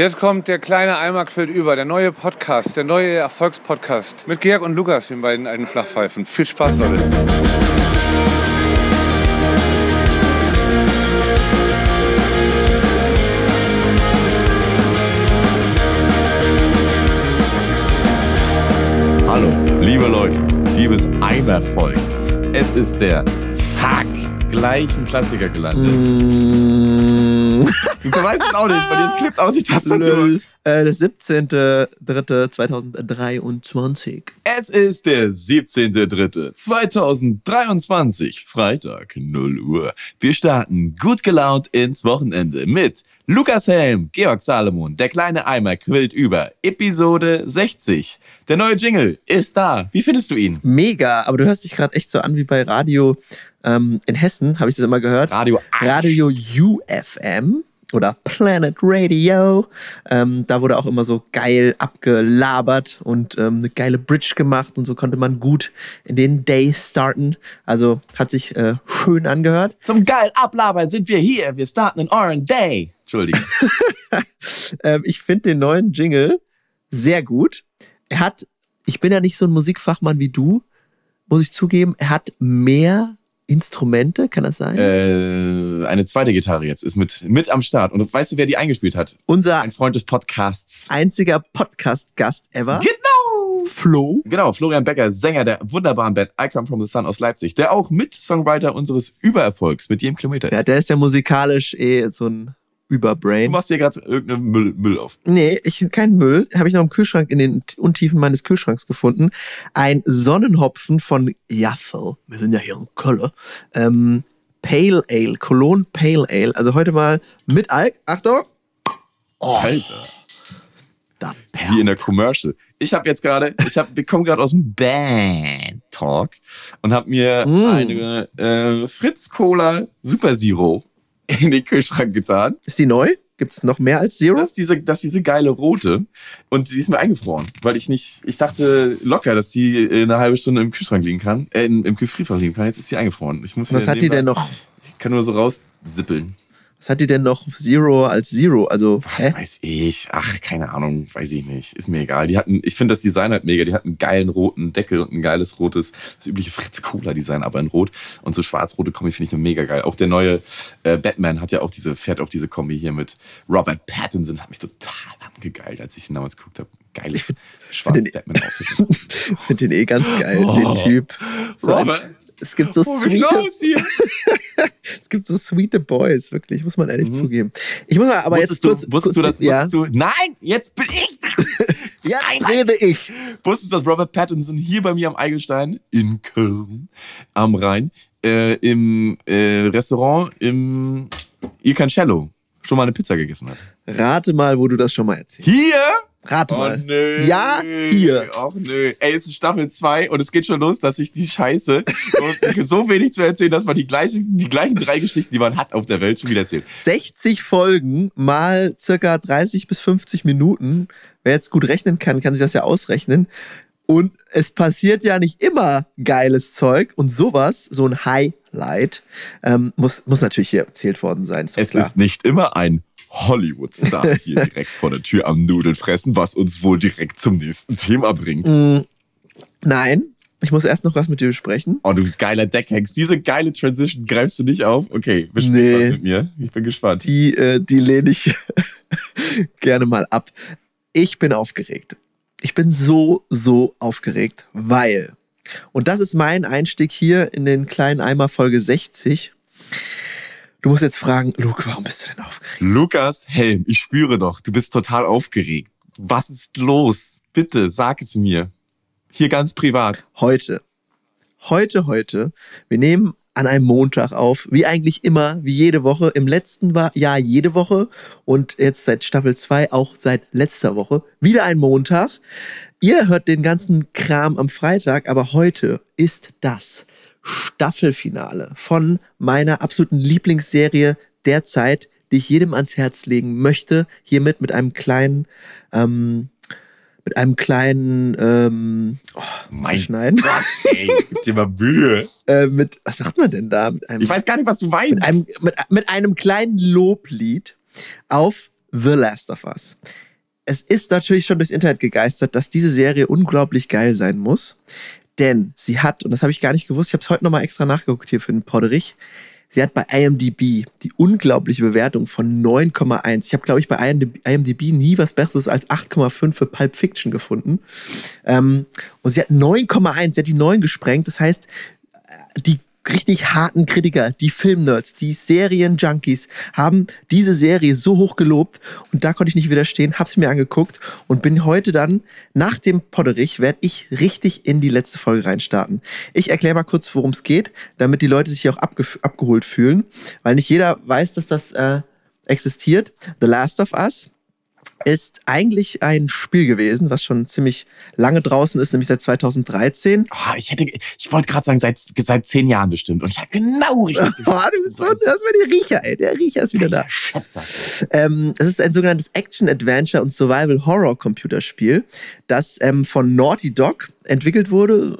Jetzt kommt der kleine Eimer quillt über, der neue Podcast, der neue Erfolgspodcast mit Georg und Lukas, den beiden alten Flachpfeifen. Viel Spaß, Leute. Hallo, liebe Leute, liebes Eimervolk. Es ist der Fuck gleichen Klassiker gelandet. Du weißt es auch nicht, weil jetzt klippt auch die Tastatur. Äh, der 17.03.2023. Es ist der 17.03.2023, Freitag, 0 Uhr. Wir starten gut gelaunt ins Wochenende mit Lukas Helm, Georg Salomon, der kleine Eimer quillt über, Episode 60. Der neue Jingle ist da. Wie findest du ihn? Mega, aber du hörst dich gerade echt so an wie bei Radio ähm, in Hessen, habe ich das immer gehört. Radio Arsch. Radio UFM oder Planet Radio. Ähm, da wurde auch immer so geil abgelabert und ähm, eine geile Bridge gemacht und so konnte man gut in den Day starten. Also hat sich äh, schön angehört. Zum geil Ablabern sind wir hier. Wir starten in Orange Day. Entschuldigung. Ähm, ich finde den neuen Jingle sehr gut. Er hat, ich bin ja nicht so ein Musikfachmann wie du, muss ich zugeben, er hat mehr Instrumente, kann das sein? äh, eine zweite Gitarre jetzt ist mit, mit am Start. Und weißt du, wer die eingespielt hat? Unser Ein Freund des Podcasts. einziger Podcast-Gast ever. Genau! Flo. Genau, Florian Becker, Sänger der wunderbaren Band I Come From The Sun aus Leipzig, der auch Mit-Songwriter unseres Übererfolgs mit jedem Kilometer ist. Ja, der ist ja musikalisch eh so ein Du Überbrain. machst hier gerade irgendeinen Müll, Müll auf. Nee, ich, kein Müll. Habe ich noch im Kühlschrank, in den Untiefen meines Kühlschranks gefunden. Ein Sonnenhopfen von Jaffel. Wir sind ja hier in Köln. Ähm, Pale Ale, Cologne Pale Ale. Also heute mal mit Alk. Achtung. Oh, Alter. da Wie in der Commercial. Ich habe jetzt gerade, ich hab, wir kommen gerade aus dem Band Talk und habe mir Mm. eine äh, Fritz Cola Super Zero in den Kühlschrank getan. Ist die neu? Gibt es noch mehr als Zero? Das ist diese, das ist diese geile rote und die ist mir eingefroren, weil ich nicht, ich dachte locker, dass die äh, eine halbe Stunde im Kühlschrank liegen kann, äh, im, im liegen kann. Jetzt ist sie eingefroren. Ich muss Was hat die denn noch? Ich kann nur so raussippeln. Was hat die denn noch Zero als Zero? Also, Was hä? weiß ich? Ach, keine Ahnung, weiß ich nicht. Ist mir egal. Die hatten, ich finde das Design halt mega. Die hatten einen geilen roten Deckel und ein geiles rotes, das übliche Fritz Cola Design, aber in Rot. Und so schwarz-rote Kombi finde ich nur mega geil. Auch der neue äh, Batman hat ja auch diese, fährt auch diese Kombi hier mit Robert Pattinson. Hat mich total angegeilt, als ich den damals geguckt habe. Geiles schwarzes den- Batman-Outfit. Ich finde den eh ganz geil, Oh. den Typ. So, Robert, es gibt so hol mich sweete, raus hier. es gibt so sweete Boys, wirklich, muss man ehrlich zugeben. Ich muss mal, aber Mhm. wusstest jetzt kurz, du, wusstest du kurz, das? Ja, Wusstest du? Nein, jetzt bin ich dran. jetzt Nein, rede ich. Wusstest du, dass Robert Pattinson hier bei mir am Eigelstein in Köln am Rhein äh, im äh, Restaurant im Il Cancello schon mal eine Pizza gegessen hat? Rate mal, wo du das schon mal erzählst. Hier? Rate Oh mal. nö. Ja, hier. Ach nö. Ey, es ist Staffel 2 und es geht schon los, dass ich die Scheiße so, wenig zu erzählen, dass man die gleichen, die gleichen drei Geschichten, die man hat auf der Welt, schon wieder erzählt. 60 Folgen mal circa 30 bis 50 Minuten. Wer jetzt gut rechnen kann, kann sich das ja ausrechnen. Und es passiert ja nicht immer geiles Zeug und sowas, so ein Highlight, ähm, muss, muss natürlich hier erzählt worden sein. Ist Es klar. ist nicht immer ein Hollywood-Star hier direkt vor der Tür am Nudeln fressen, was uns wohl direkt zum nächsten Thema bringt. Mm, Nein, ich muss erst noch was mit dir besprechen. Oh, du geiler Deckhengst. Diese geile Transition greifst du nicht auf? Okay, besprich Nee. was mit mir. Ich bin gespannt. Die, äh, die lehne ich gerne mal ab. Ich bin aufgeregt. Ich bin so, so aufgeregt, weil, und das ist mein Einstieg hier in den kleinen Eimer Folge 60. Du musst jetzt fragen, Luke, warum bist du denn aufgeregt? Lukas Helm, ich spüre doch, du bist total aufgeregt. Was ist los? Bitte, sag es mir. Hier ganz privat. Heute, heute, heute, wir nehmen an einem Montag auf, wie eigentlich immer, wie jede Woche. Im letzten Jahr jede Woche und jetzt seit Staffel 2 auch seit letzter Woche wieder ein Montag. Ihr hört den ganzen Kram am Freitag, aber heute ist das Staffelfinale von meiner absoluten Lieblingsserie derzeit, die ich jedem ans Herz legen möchte. Hiermit mit einem kleinen, ähm, mit einem kleinen ähm, oh, Mein Schneiden. Gott, ey, gib dir mal Mühe. Äh, mit, was sagt man denn da? Mit einem, Ich weiß gar nicht, was du mit meinst. einem, mit, mit einem kleinen Loblied auf The Last of Us. Es ist natürlich schon durchs Internet gegeistert, dass diese Serie unglaublich geil sein muss. Denn sie hat, und das habe ich gar nicht gewusst, ich habe es heute nochmal extra nachgeguckt hier für den Podderich, sie hat bei IMDb die unglaubliche Bewertung von 9,1. Ich habe, glaube ich, bei IMDb nie was Besseres als 8,5 für Pulp Fiction gefunden. Ähm, und sie hat 9,1, sie hat die 9 gesprengt. Das heißt, die richtig harten Kritiker, die Filmnerds, die Serienjunkies haben diese Serie so hoch gelobt und da konnte ich nicht widerstehen, hab's mir angeguckt und bin heute dann nach dem Podderich werde ich richtig in die letzte Folge reinstarten. Ich erkläre mal kurz, worum es geht, damit die Leute sich auch abge abgeholt fühlen, weil nicht jeder weiß, dass das äh, existiert. The Last of Us ist eigentlich ein Spiel gewesen, was schon ziemlich lange draußen ist, nämlich seit 2013. Oh, ich hätte, ich wollte gerade sagen, seit, seit zehn Jahren bestimmt. Und ich habe genau richtig. oh, du bist so, das war der Riecher, ey. Der Riecher ist wieder da. Schätzer. Ähm, es ist ein sogenanntes Action-Adventure und Survival-Horror-Computerspiel, das ähm, von Naughty Dog entwickelt wurde.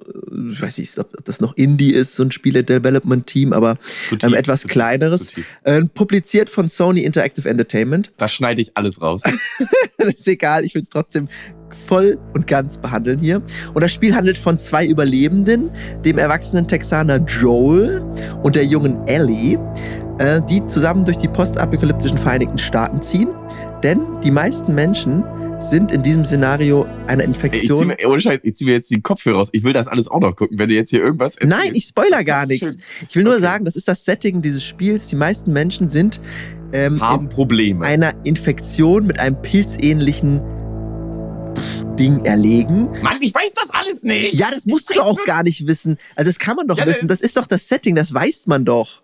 Ich weiß nicht, ob das noch Indie ist, so ein Spiele-Development-Team, aber tief, ähm, etwas kleineres. Äh, publiziert von Sony Interactive Entertainment. Da schneide ich alles raus. das ist egal, ich will es trotzdem voll und ganz behandeln hier. Und das Spiel handelt von zwei Überlebenden, dem erwachsenen Texaner Joel und der jungen Ellie, äh, die zusammen durch die postapokalyptischen Vereinigten Staaten ziehen. Denn die meisten Menschen sind in diesem Szenario eine Infektion. Ich zieh mir, ohne Scheiß, ich ziehe mir jetzt die Kopfhörer raus. Ich will das alles auch noch gucken, wenn du jetzt hier irgendwas erzählst. Nein, ich spoiler gar nichts. Ich will nur okay. sagen, das ist das Setting dieses Spiels. Die meisten Menschen sind ähm, haben Probleme. einer Infektion mit einem pilzähnlichen Ding erlegen. Mann, ich weiß das alles nicht. Ja, das musst du doch auch gar nicht wissen. Also das kann man doch ja, wissen. Das ist doch das Setting, das weiß man doch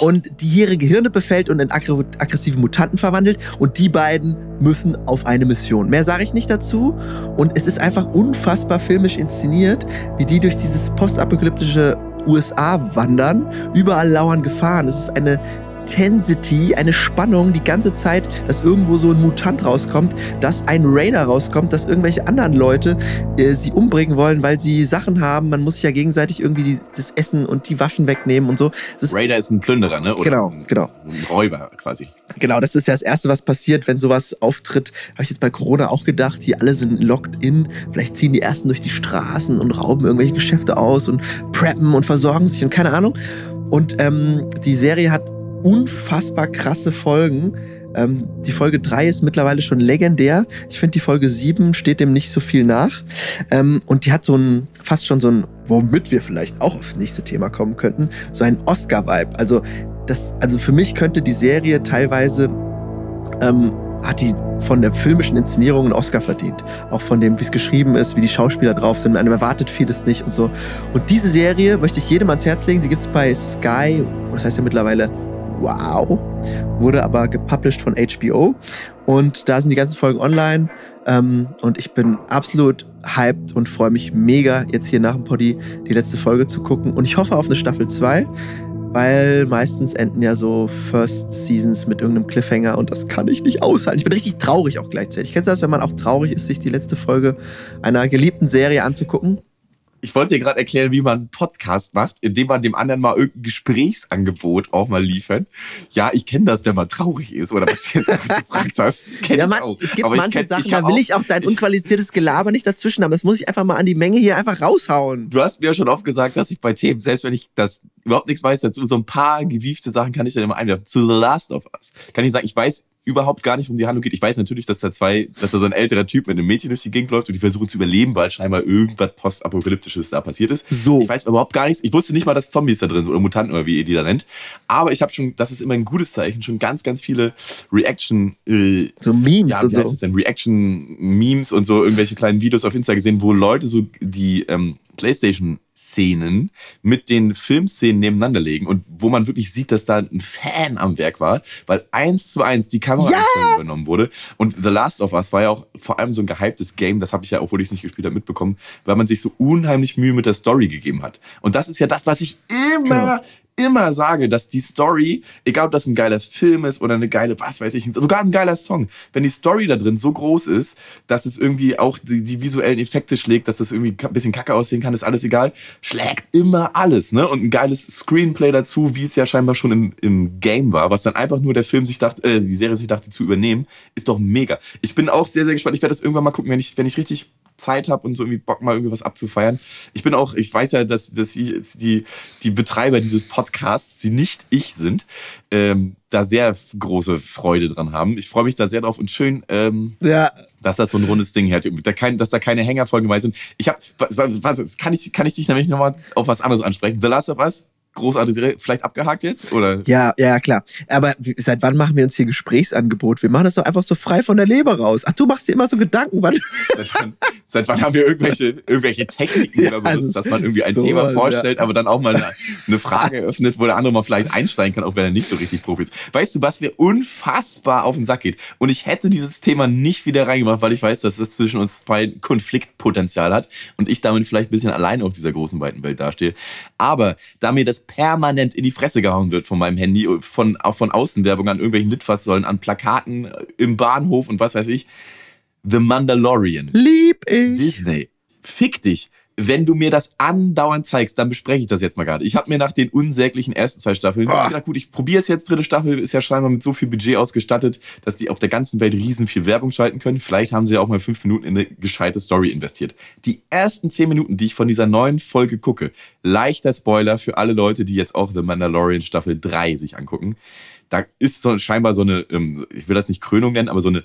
und die ihre Gehirne befällt und in aggressive Mutanten verwandelt. Und die beiden müssen auf eine Mission. Mehr sage ich nicht dazu. Und es ist einfach unfassbar filmisch inszeniert, wie die durch dieses postapokalyptische USA wandern. Überall lauern Gefahren. Es ist eine Intensity, eine Spannung die ganze Zeit, dass irgendwo so ein Mutant rauskommt, dass ein Raider rauskommt, dass irgendwelche anderen Leute äh, sie umbringen wollen, weil sie Sachen haben. Man muss sich ja gegenseitig irgendwie die, das Essen und die Waffen wegnehmen und so. Das Raider ist ein Plünderer, ne? Oder genau, genau. Ein Räuber quasi. Genau, das ist ja das Erste, was passiert, wenn sowas auftritt. Habe ich jetzt bei Corona auch gedacht, die alle sind locked in. Vielleicht ziehen die Ersten durch die Straßen und rauben irgendwelche Geschäfte aus und preppen und versorgen sich und keine Ahnung. Und ähm, die Serie hat unfassbar krasse Folgen. Ähm, die Folge 3 ist mittlerweile schon legendär. Ich finde, die Folge 7 steht dem nicht so viel nach. Ähm, und die hat so ein, fast schon so ein, womit wir vielleicht auch aufs nächste Thema kommen könnten, so ein Oscar-Vibe. Also, also für mich könnte die Serie teilweise, ähm, hat die von der filmischen Inszenierung einen Oscar verdient. Auch von dem, wie es geschrieben ist, wie die Schauspieler drauf sind. Man erwartet vieles nicht und so. Und diese Serie möchte ich jedem ans Herz legen. Die gibt es bei Sky, das heißt ja mittlerweile wow. Wurde aber gepublished von HBO. Und da sind die ganzen Folgen online. Ähm, und ich bin absolut hyped und freue mich mega, jetzt hier nach dem Poddy die letzte Folge zu gucken. Und ich hoffe auf eine Staffel 2 weil meistens enden ja so First Seasons mit irgendeinem Cliffhanger und das kann ich nicht aushalten. Ich bin richtig traurig auch gleichzeitig. Kennst du das, wenn man auch traurig ist, sich die letzte Folge einer geliebten Serie anzugucken? Ich wollte dir gerade erklären, wie man einen Podcast macht, indem man dem anderen mal irgendein Gesprächsangebot auch mal liefert. Ja, ich kenne das, wenn man traurig ist oder was du jetzt gefragt hast. Ja, man, es gibt Aber manche kenn, Sachen, da will ich auch dein unqualifiziertes Gelaber nicht dazwischen haben. Das muss ich einfach mal an die Menge hier einfach raushauen. Du hast mir ja schon oft gesagt, dass ich bei Themen, selbst wenn ich das überhaupt nichts weiß dazu, so ein paar gewiefte Sachen kann ich dann immer einwerfen. Zu The Last of Us kann ich sagen, ich weiß überhaupt gar nicht um die Handlung geht. Ich weiß natürlich, dass da zwei, dass da so ein älterer Typ mit einem Mädchen durch die Gegend läuft und die versuchen zu überleben, weil scheinbar irgendwas postapokalyptisches da passiert ist. So. Ich weiß überhaupt gar nichts. Ich wusste nicht mal, dass Zombies da drin sind oder Mutanten oder wie ihr die da nennt. Aber ich habe schon, das ist immer ein gutes Zeichen, schon ganz, ganz viele Reaction, äh, so Memes ja, wie und heißt so. Denn? Reaction Memes und so irgendwelche kleinen Videos auf Insta gesehen, wo Leute so die ähm, PlayStation Szenen mit den Filmszenen nebeneinander legen und wo man wirklich sieht, dass da ein Fan am Werk war, weil eins zu eins die Kamera ja! übernommen wurde. Und The Last of Us war ja auch vor allem so ein gehyptes Game, das habe ich ja, obwohl ich es nicht gespielt habe, mitbekommen, weil man sich so unheimlich Mühe mit der Story gegeben hat. Und das ist ja das, was ich immer, genau immer sage, dass die Story, egal ob das ein geiler Film ist oder eine geile, was weiß ich, sogar ein geiler Song, wenn die Story da drin so groß ist, dass es irgendwie auch die, die visuellen Effekte schlägt, dass das irgendwie ein bisschen kacke aussehen kann, ist alles egal, schlägt immer alles, ne? Und ein geiles Screenplay dazu, wie es ja scheinbar schon im, im Game war, was dann einfach nur der Film sich dachte, äh, die Serie sich dachte zu übernehmen, ist doch mega. Ich bin auch sehr, sehr gespannt. Ich werde das irgendwann mal gucken, wenn ich, wenn ich richtig Zeit habe und so irgendwie Bock mal irgendwie was abzufeiern. Ich bin auch, ich weiß ja, dass, dass sie, die, die Betreiber dieses Podcasts, die nicht ich sind, ähm, da sehr große Freude dran haben. Ich freue mich da sehr drauf und schön, ähm, Ja, dass das so ein rundes Ding hat, da kein, dass da keine Hängerfolgen dabei sind. Ich habe, was, kann ich, kann ich dich nämlich nochmal auf was anderes ansprechen? The Last of Us, großartige Serie, vielleicht abgehakt jetzt oder? ja, ja, klar. Aber seit wann machen wir uns hier Gesprächsangebot? Wir machen das doch einfach so frei von der Leber raus. Ach, du machst dir immer so Gedanken, wann. Seit wann, seit wann haben wir irgendwelche, irgendwelche Techniken, Ja, also dass man irgendwie ein sowas, Thema ja. vorstellt, aber dann auch mal eine, eine Frage öffnet, wo der andere mal vielleicht einsteigen kann, auch wenn er nicht so richtig Profi ist. Weißt du, was mir unfassbar auf den Sack geht? Und ich hätte dieses Thema nicht wieder reingemacht, weil ich weiß, dass es zwischen uns zwei Konfliktpotenzial hat und ich damit vielleicht ein bisschen allein auf dieser großen, weiten Welt dastehe. Aber da mir das permanent in die Fresse gehauen wird von meinem Handy, von, auch von Außenwerbung an irgendwelchen Litfaßsäulen, an Plakaten, äh, im Bahnhof und was weiß ich, The Mandalorian. Lieb ich. Disney, fick dich. Wenn du mir das andauernd zeigst, dann bespreche ich das jetzt mal gerade. Ich habe mir nach den unsäglichen ersten zwei Staffeln Ah. gedacht, gut, ich probiere es jetzt. Dritte Staffel ist ja scheinbar mit so viel Budget ausgestattet, dass die auf der ganzen Welt riesen viel Werbung schalten können. Vielleicht haben sie ja auch mal fünf Minuten in eine gescheite Story investiert. Die ersten zehn Minuten, die ich von dieser neuen Folge gucke, leichter Spoiler für alle Leute, die jetzt auch The Mandalorian Staffel 3 sich angucken. Da ist so scheinbar so eine, ähm, ich will das nicht Krönung nennen, aber so eine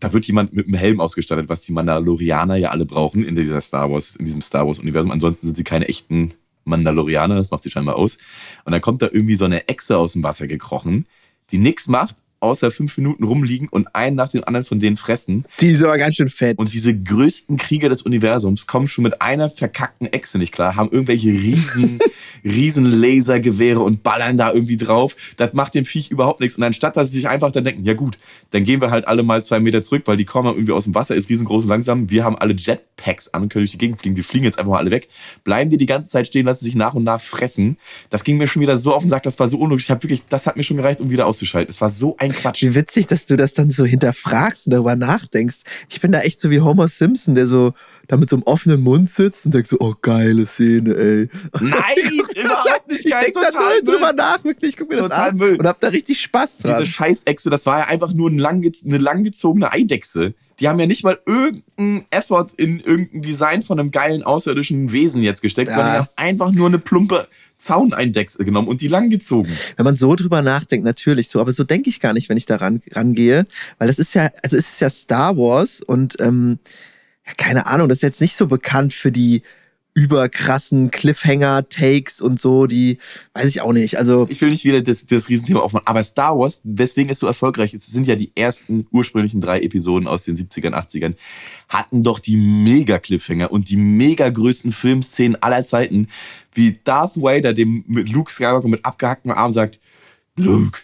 da wird jemand mit einem Helm ausgestattet, was die Mandalorianer ja alle brauchen in dieser Star Wars, in diesem Star Wars Universum. Ansonsten sind sie keine echten Mandalorianer, das macht sie scheinbar aus. Und dann kommt da irgendwie so eine Echse aus dem Wasser gekrochen, die nichts macht, außer fünf Minuten rumliegen und einen nach dem anderen von denen fressen. Die ist aber ganz schön fett. Und diese größten Krieger des Universums kommen schon mit einer verkackten Echse nicht klar, haben irgendwelche riesen, riesen Lasergewehre und ballern da irgendwie drauf. Das macht dem Viech überhaupt nichts. Und anstatt, dass sie sich einfach dann denken, ja gut, dann gehen wir halt alle mal zwei Meter zurück, weil die kommen irgendwie aus dem Wasser, ist riesengroß und langsam. Wir haben alle Jetpacks an und können durch die Gegend fliegen. Wir fliegen jetzt einfach mal alle weg. Bleiben die die ganze Zeit stehen, lassen sich nach und nach fressen. Das ging mir schon wieder so auf den Sack, das war so unlogisch. Ich habe wirklich, das hat mir schon gereicht, um wieder auszuschalten. Es war so ein Quatsch. Wie witzig, dass du das dann so hinterfragst und darüber nachdenkst. Ich bin da echt so wie Homer Simpson, der so da mit so einem offenen Mund sitzt und denkt so, oh, geile Szene, ey. Nein, überhaupt nicht ich geil, denk da total null drüber nach, wirklich. Ich guck mir das Total an Müll. und hab da richtig Spaß dran. Diese Scheißechse, das war ja einfach nur ein langge eine langgezogene Eidechse. Die haben ja nicht mal irgendeinen Effort in irgendein Design von einem geilen außerirdischen Wesen jetzt gesteckt, Ja. sondern die haben einfach nur eine plumpe Zauneindechse genommen und die langgezogen. Wenn man so drüber nachdenkt, natürlich so, aber so denke ich gar nicht, wenn ich da ran, rangehe, weil das ist ja, also es ist ja Star Wars und ähm, ja, keine Ahnung, das ist jetzt nicht so bekannt für die überkrassen Cliffhanger-Takes und so, die weiß ich auch nicht. Also Ich will nicht wieder das, das Riesenthema aufmachen, aber Star Wars, weswegen es so erfolgreich ist, sind ja die ersten ursprünglichen drei Episoden aus den 70ern, 80ern, hatten doch die Mega-Cliffhanger und die mega größten Filmszenen aller Zeiten, wie Darth Vader dem mit Luke Skywalker mit abgehacktem Arm sagt, Luke,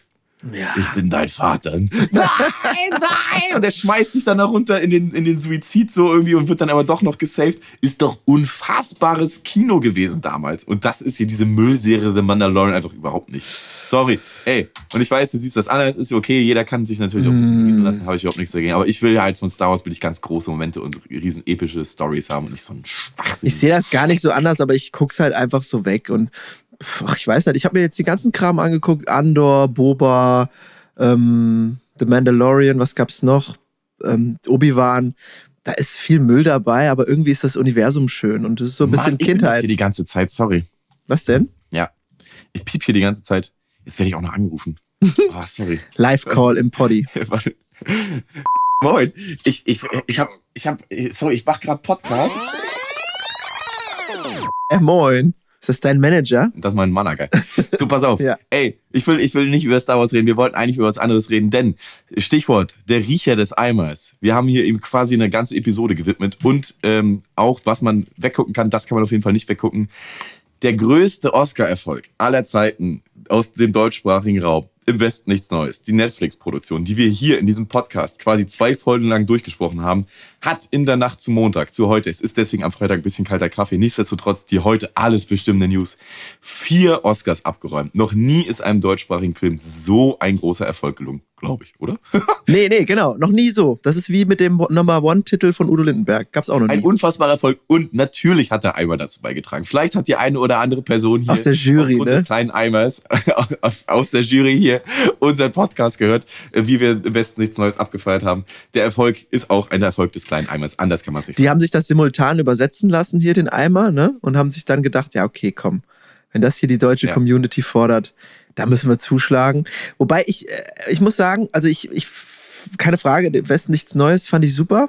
ja, ich bin dein Vater. Nein, nein! Und er schmeißt sich dann da runter in den, in den Suizid so irgendwie und wird dann aber doch noch gesaved. Ist doch unfassbares Kino gewesen damals. Und das ist hier diese Müllserie The Mandalorian einfach überhaupt nicht. Sorry. Ey, und ich weiß, du siehst das anders, ist okay, jeder kann sich natürlich auch ein bisschen genießen lassen, habe ich überhaupt nichts dagegen. Aber ich will halt von Star Wars will ich ganz große Momente und riesen epische Stories haben und nicht so ein Schwachsinn. ich sehe das gar nicht so anders, aber ich guck's halt einfach so weg und ach, ich weiß nicht, ich habe mir jetzt die ganzen Kram angeguckt, Andor, Boba, ähm, The Mandalorian, was gab's noch? Ähm, Obi-Wan. Da ist viel Müll dabei, aber irgendwie ist das Universum schön und es ist so ein bisschen Mann, ich bin das Kindheit. hier die ganze Zeit, sorry. Was denn? Ja. Ich piep hier die ganze Zeit. Jetzt werde ich auch noch angerufen. Oh, sorry. Live-Call im Poddy. Warte. Moin. Ich, ich, ich hab, ich hab, sorry, ich mach gerade Podcast. Äh, moin. Ist das dein Manager? Das ist mein Manager. So, pass auf. Ja. Ey, ich will, ich will nicht über Star Wars reden. Wir wollten eigentlich über was anderes reden, denn Stichwort, der Riecher des Eimers. Wir haben hier eben quasi eine ganze Episode gewidmet und ähm, auch, was man weggucken kann, das kann man auf jeden Fall nicht weggucken. Der größte Oscar-Erfolg aller Zeiten aus dem deutschsprachigen Raum im Westen nichts Neues. Die Netflix-Produktion, die wir hier in diesem Podcast quasi zwei Folgen lang durchgesprochen haben, hat in der Nacht zum Montag, zu heute, es ist deswegen am Freitag ein bisschen kalter Kaffee, nichtsdestotrotz die heute alles bestimmende News, vier Oscars abgeräumt. Noch nie ist einem deutschsprachigen Film so ein großer Erfolg gelungen, glaube ich, oder? nee, nee, genau. Noch nie so. Das ist wie mit dem Number One-Titel von Udo Lindenberg. Gab's auch noch nie. Ein unfassbarer Erfolg und natürlich hat der Eimer dazu beigetragen. Vielleicht hat die eine oder andere Person hier aus der Jury, ne? kleinen Eimers aus der Jury hier unseren Podcast gehört, wie wir im Westen nichts Neues abgefeiert haben. Der Erfolg ist auch ein Erfolg des kleinen Eimers. Anders kann man es nicht Die sagen. haben sich das simultan übersetzen lassen, hier den Eimer, ne? Und haben sich dann gedacht, ja, okay, komm, wenn das hier die deutsche Ja. Community fordert, da müssen wir zuschlagen. Wobei ich, äh, ich muss sagen, also ich, ich keine Frage, im Westen nichts Neues, fand ich super.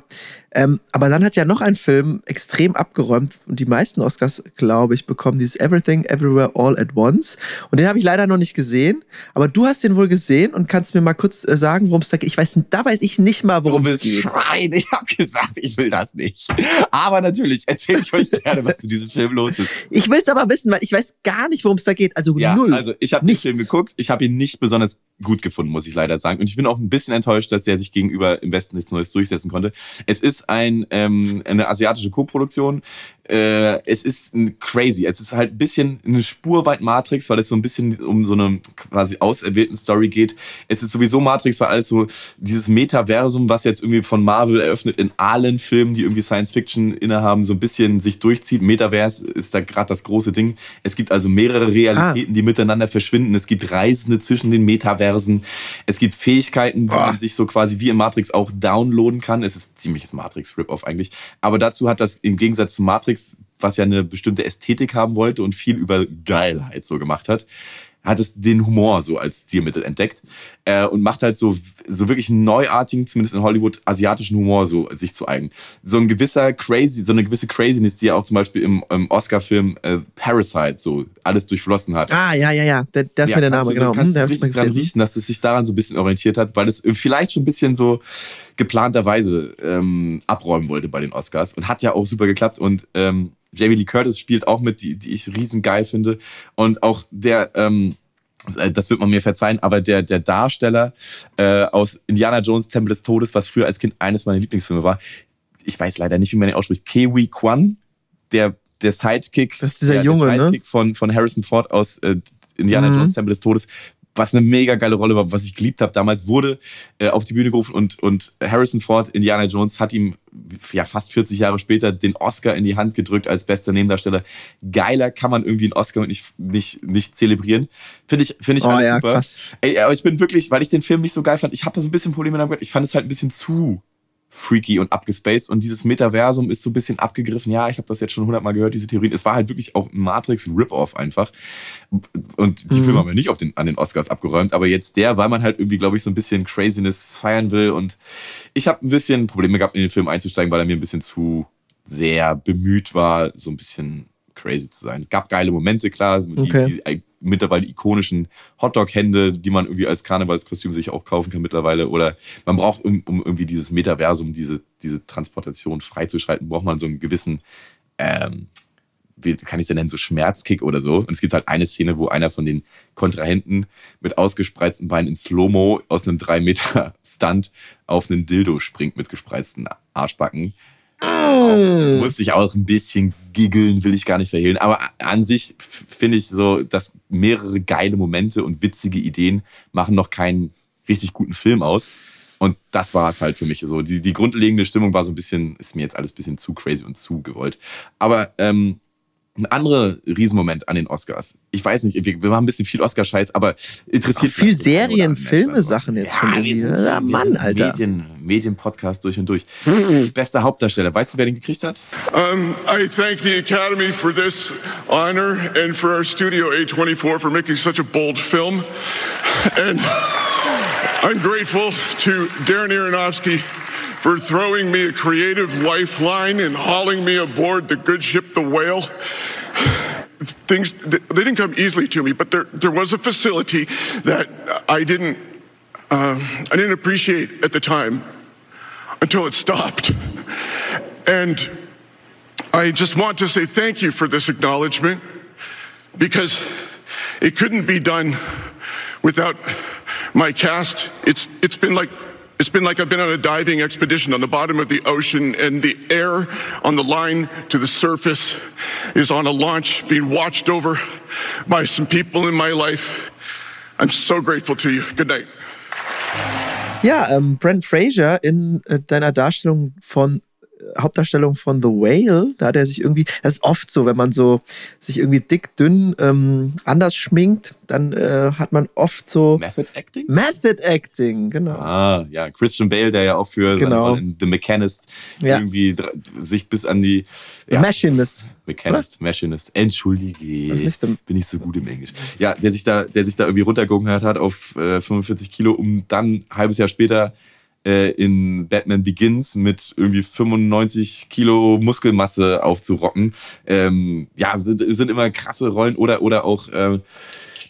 Ähm, aber dann hat ja noch ein Film extrem abgeräumt und die meisten Oscars, glaube ich, bekommen dieses Everything, Everywhere, All at Once. Und den habe ich leider noch nicht gesehen. Aber du hast den wohl gesehen und kannst mir mal kurz äh, sagen, worum es da geht. Ich weiß, da weiß ich nicht mal, worum es geht. Schwein, ich habe gesagt, ich will das nicht. Aber natürlich erzähle ich euch gerne, was zu diesem Film los ist. Ich will es aber wissen, weil ich weiß gar nicht, worum es da geht. Also Ja, null. also ich habe den. Film geguckt, ich habe ihn nicht besonders gut gefunden, muss ich leider sagen. Und ich bin auch ein bisschen enttäuscht, dass er sich gegenüber im Westen nichts Neues durchsetzen konnte. Es ist ein, ähm, eine asiatische Co-Produktion. Äh, es ist ein crazy. Es ist halt ein bisschen eine Spur weit Matrix, weil es so ein bisschen um so eine quasi auserwählten Story geht. Es ist sowieso Matrix, weil alles so dieses Metaversum, was jetzt irgendwie von Marvel eröffnet in allen Filmen, die irgendwie Science Fiction innehaben, so ein bisschen sich durchzieht. Metaverse ist da gerade das große Ding. Es gibt also mehrere Realitäten, die miteinander verschwinden. Es gibt Reisende zwischen den Metaversen. Es gibt Fähigkeiten, die Boah. man sich so quasi wie in Matrix auch downloaden kann. Es ist ziemliches Matrix-Rip-Off eigentlich. Aber dazu hat das im Gegensatz zu Matrix, was ja eine bestimmte Ästhetik haben wollte und viel über Geilheit so gemacht hat, hat es den Humor so als Stilmittel entdeckt äh, und macht halt so, so wirklich einen neuartigen, zumindest in Hollywood, asiatischen Humor so sich zu eigen. So ein gewisser Crazy, so eine gewisse Craziness, die ja auch zum Beispiel im, im Oscar-Film äh, Parasite so alles durchflossen hat. Ah, ja, ja, ja. Der, der ist Ja, mir der kannst Name, du genau. Kannst Hm, du hab ich richtig dran riechen, dass es sich daran so ein bisschen orientiert hat, weil es äh, vielleicht schon ein bisschen so geplanterweise ähm, abräumen wollte bei den Oscars und hat ja auch super geklappt und ähm, Jamie Lee Curtis spielt auch mit, die, die ich riesen geil finde und auch der ähm, das wird man mir verzeihen, aber der, der Darsteller äh, aus Indiana Jones Tempel des Todes, was früher als Kind eines meiner Lieblingsfilme war, ich weiß leider nicht, wie man ihn ausspricht, Kiwi Kwan, der, der Sidekick, Das ist dieser der, Junge, der ne? Sidekick von, von Harrison Ford aus äh, Indiana Mhm. Jones Tempel des Todes, was eine mega geile Rolle war, was ich geliebt habe damals, wurde äh, auf die Bühne gerufen und, und Harrison Ford, Indiana Jones, hat ihm ja fast 40 Jahre später den Oscar in die Hand gedrückt als bester Nebendarsteller. Geiler kann man irgendwie einen Oscar nicht, nicht, nicht zelebrieren. Finde ich, finde ich Oh alles ja, super. krass. Ey, aber ich bin wirklich, weil ich den Film nicht so geil fand, ich habe da so ein bisschen Probleme damit. Ich fand es halt ein bisschen zu freaky und abgespaced und dieses Metaversum ist so ein bisschen abgegriffen. Ja, ich habe das jetzt schon hundertmal gehört, diese Theorien. Es war halt wirklich auch ein Matrix-Rip-Off einfach. Und die Mhm. Filme haben wir nicht auf den, an den Oscars abgeräumt, aber jetzt der, weil man halt irgendwie, glaube ich, so ein bisschen Craziness feiern will. Und ich habe ein bisschen Probleme gehabt, in den Film einzusteigen, weil er mir ein bisschen zu sehr bemüht war, so ein bisschen crazy zu sein. Gab geile Momente, klar, die, Okay. die mittlerweile ikonischen Hotdog-Hände, die man irgendwie als Karnevalskostüm sich auch kaufen kann mittlerweile. Oder man braucht, um, um irgendwie dieses Metaversum, diese, diese Transportation freizuschalten, braucht man so einen gewissen, ähm, wie kann ich es denn nennen, so Schmerzkick oder so. Und es gibt halt eine Szene, wo einer von den Kontrahenten mit ausgespreizten Beinen in Slow-Mo aus einem 3 Meter Stunt auf einen Dildo springt mit gespreizten Arschbacken. Mm. Musste ich auch ein bisschen giggeln, will ich gar nicht verhehlen. Aber an sich finde ich so, dass mehrere geile Momente und witzige Ideen machen noch keinen richtig guten Film aus. Und das war es halt für mich so. Die, die grundlegende Stimmung war so ein bisschen, ist mir jetzt alles ein bisschen zu crazy und zu gewollt. Aber ähm, ein anderer Riesenmoment an den Oscars. Ich weiß nicht, wir, wir machen ein bisschen viel Oscar-Scheiß, aber interessiert Ach, viel Serien, Filme, Sachen jetzt ja, schon wir irgendwie. sind, Ja, wir Mann, sind Alter. Medien, Medien-Podcast durch und durch. Bester Hauptdarsteller. Weißt du, wer den gekriegt hat? Um, I thank the Academy for this honor and for our studio A24 for making such a bold film. And I'm grateful to Darren Aronofsky for throwing me a creative lifeline and hauling me aboard the good ship, the Whale. Things they didn't come easily to me, but there there was a facility that I didn't um, I didn't appreciate at the time until it stopped, and I just want to say thank you for this acknowledgement because it couldn't be done without my cast, it's, it's been like it's been like I've been on a diving expedition on the bottom of the ocean, and the air on the line to the surface is on a launch being watched over by some people in my life. I'm so grateful to you. Good night. Ja, ähm, um, Brent Fraser in uh, äh, deiner Darstellung von Hauptdarstellung von The Whale, da hat er sich irgendwie, das ist oft so, wenn man so sich irgendwie dick, dünn ähm, anders schminkt, dann äh, hat man oft so Method Acting? Method Acting, genau. Ah, ja, Christian Bale, der ja auch für Genau. The Mechanist Ja. irgendwie sich bis an die The ja, Machinist. Mechanist, Machinist. Entschuldige, the- bin ich so gut im Englisch. Ja, der sich da, der sich da irgendwie runtergehungert hat auf äh, 45 Kilo, um dann ein halbes Jahr später äh, in Batman Begins mit irgendwie 95 Kilo Muskelmasse aufzurocken. Ähm, ja, sind, sind immer krasse Rollen oder, oder auch äh,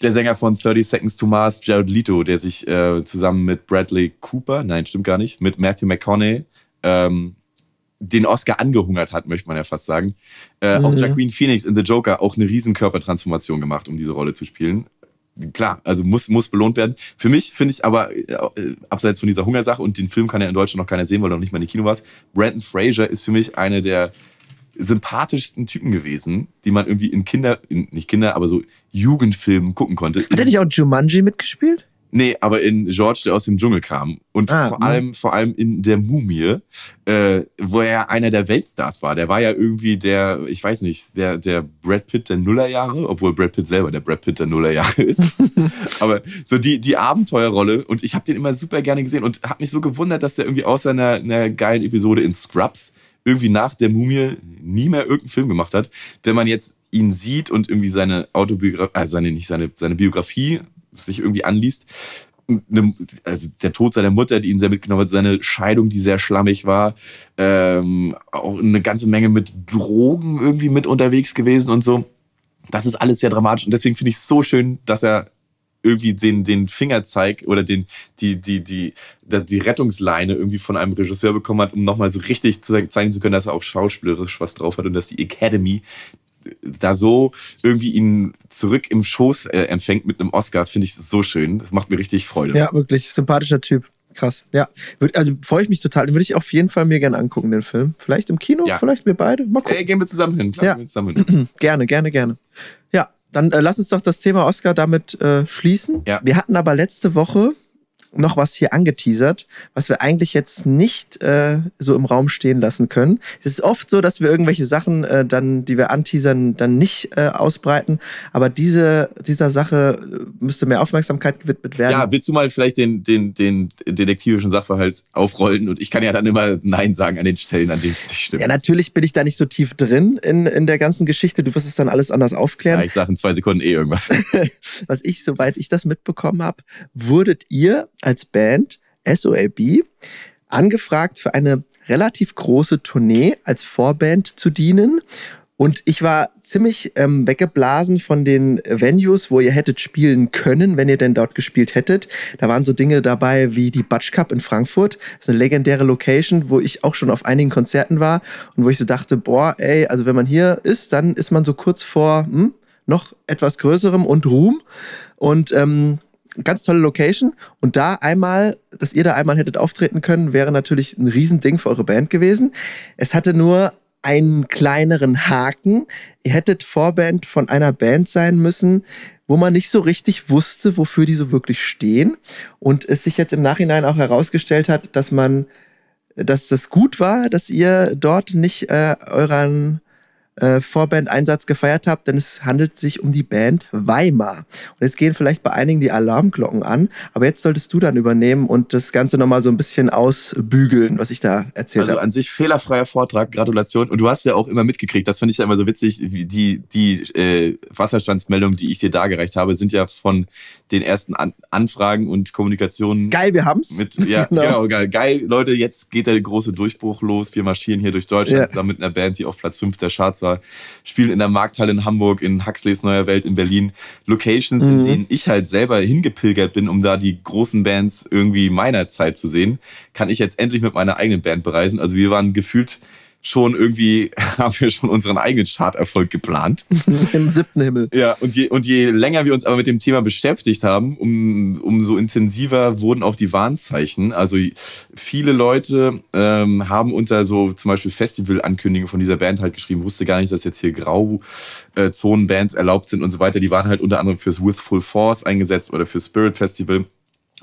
der Sänger von 30 Seconds to Mars, Jared Leto, der sich äh, zusammen mit Bradley Cooper, nein, stimmt gar nicht, mit Matthew McConaughey ähm, den Oscar angehungert hat, möchte man ja fast sagen. Äh, Auch Joaquin Phoenix in The Joker auch eine riesen Körpertransformation gemacht, um diese Rolle zu spielen. Klar, also muss, muss belohnt werden. Für mich finde ich aber, äh, abseits von dieser Hungersache, und den Film kann ja in Deutschland noch keiner sehen, weil er noch nicht mal in die Kino war, Brandon Fraser ist für mich eine der sympathischsten Typen gewesen, die man irgendwie in Kinder, in, nicht Kinder, aber so Jugendfilmen gucken konnte. Hat er nicht auch Jumanji mitgespielt? Nee, aber in George, der aus dem Dschungel kam. Und Ah, vor allem, vor allem in der Mumie, äh, wo er einer der Weltstars war. Der war ja irgendwie der, ich weiß nicht, der, der Brad Pitt der Nullerjahre, obwohl Brad Pitt selber der Brad Pitt der Nullerjahre ist. aber so die, die Abenteuerrolle. Und ich habe den immer super gerne gesehen und habe mich so gewundert, dass der irgendwie außer einer, einer geilen Episode in Scrubs irgendwie nach der Mumie nie mehr irgendeinen Film gemacht hat. Wenn man jetzt ihn sieht und irgendwie seine Autobiografie, also seine, nicht seine, seine Biografie sich irgendwie anliest, eine, also der Tod seiner Mutter, die ihn sehr mitgenommen hat, seine Scheidung, die sehr schlammig war, ähm, auch eine ganze Menge mit Drogen irgendwie mit unterwegs gewesen und so. Das ist alles sehr dramatisch und deswegen finde ich es so schön, dass er irgendwie den, den Fingerzeig oder den, die, die, die, die, Rettungsleine irgendwie von einem Regisseur bekommen hat, um nochmal so richtig ze- zeigen zu können, dass er auch schauspielerisch was drauf hat und dass die Academy da so irgendwie ihn zurück im Schoß äh, empfängt mit einem Oscar, finde ich so schön. Das macht mir richtig Freude. Ja, wirklich. Sympathischer Typ. Krass. Ja. Also freue ich mich total. Den würde ich auf jeden Fall mir gerne angucken, den Film. Vielleicht im Kino, Ja. vielleicht wir beide. Mal gucken. Ey, gehen wir zusammen hin. Klar, Ja. wir zusammen hin. Gerne, gerne, gerne. Ja, dann äh, lass uns doch das Thema Oscar damit äh, schließen. Ja. Wir hatten aber letzte Woche noch was hier angeteasert, was wir eigentlich jetzt nicht äh, so im Raum stehen lassen können. Es ist oft so, dass wir irgendwelche Sachen äh, dann, die wir anteasern, dann nicht äh, ausbreiten. Aber diese, dieser Sache äh, müsste mehr Aufmerksamkeit gewidmet werden. Ja, willst du mal vielleicht den, den, den detektivischen Sachverhalt aufrollen und ich kann ja dann immer Nein sagen an den Stellen, an denen es nicht stimmt. Ja, natürlich bin ich da nicht so tief drin in, in der ganzen Geschichte. Du wirst es dann alles anders aufklären. Ja, ich sage in zwei Sekunden eh irgendwas. was ich, soweit ich das mitbekommen habe, wurdet ihr als Band SOAB angefragt für eine relativ große Tournee als Vorband zu dienen. Und ich war ziemlich ähm, weggeblasen von den Venues, wo ihr hättet spielen können, wenn ihr denn dort gespielt hättet. Da waren so Dinge dabei wie die Butch Cup in Frankfurt. Das ist eine legendäre Location, wo ich auch schon auf einigen Konzerten war und wo ich so dachte, boah, ey, also wenn man hier ist, dann ist man so kurz vor hm, noch etwas Größerem und Ruhm. Und ähm, ganz tolle Location. Und da einmal, dass ihr da einmal hättet auftreten können, wäre natürlich ein Riesending für eure Band gewesen. Es hatte nur einen kleineren Haken. Ihr hättet Vorband von einer Band sein müssen, wo man nicht so richtig wusste, wofür die so wirklich stehen. Und es sich jetzt im Nachhinein auch herausgestellt hat, dass man, dass das gut war, dass ihr dort nicht äh, euren äh, Vorband-Einsatz gefeiert habt, denn es handelt sich um die Band Weimar. Und jetzt gehen vielleicht bei einigen die Alarmglocken an, aber jetzt solltest du dann übernehmen und das Ganze nochmal so ein bisschen ausbügeln, was ich da erzählt Also habe. an sich fehlerfreier Vortrag, Gratulation. Und du hast ja auch immer mitgekriegt, das finde ich ja immer so witzig, die, die äh, Wasserstandsmeldungen, die ich dir dargereicht habe, sind ja von den ersten An Anfragen und Kommunikationen Geil, wir haben's. mit, ja, Genau. genau. geil. Geil, Leute, jetzt geht der große Durchbruch los. Wir marschieren hier durch Deutschland Ja. zusammen mit einer Band, die auf Platz 5 der Charts war, spielen in der Markthalle in Hamburg, in Huxleys Neuer Welt in Berlin. Locations, Mhm. in denen ich halt selber hingepilgert bin, um da die großen Bands irgendwie meiner Zeit zu sehen, kann ich jetzt endlich mit meiner eigenen Band bereisen. Also wir waren gefühlt schon irgendwie, haben wir schon unseren eigenen Charterfolg geplant. Im siebten Himmel. Ja, und je, und je länger wir uns aber mit dem Thema beschäftigt haben, um, umso intensiver wurden auch die Warnzeichen. Also viele Leute ähm, haben unter so zum Beispiel Festival-Ankündigungen von dieser Band halt geschrieben, wusste gar nicht, dass jetzt hier Grauzonen-Bands erlaubt sind und so weiter. Die waren halt unter anderem fürs With Full Force eingesetzt oder für Spirit Festival.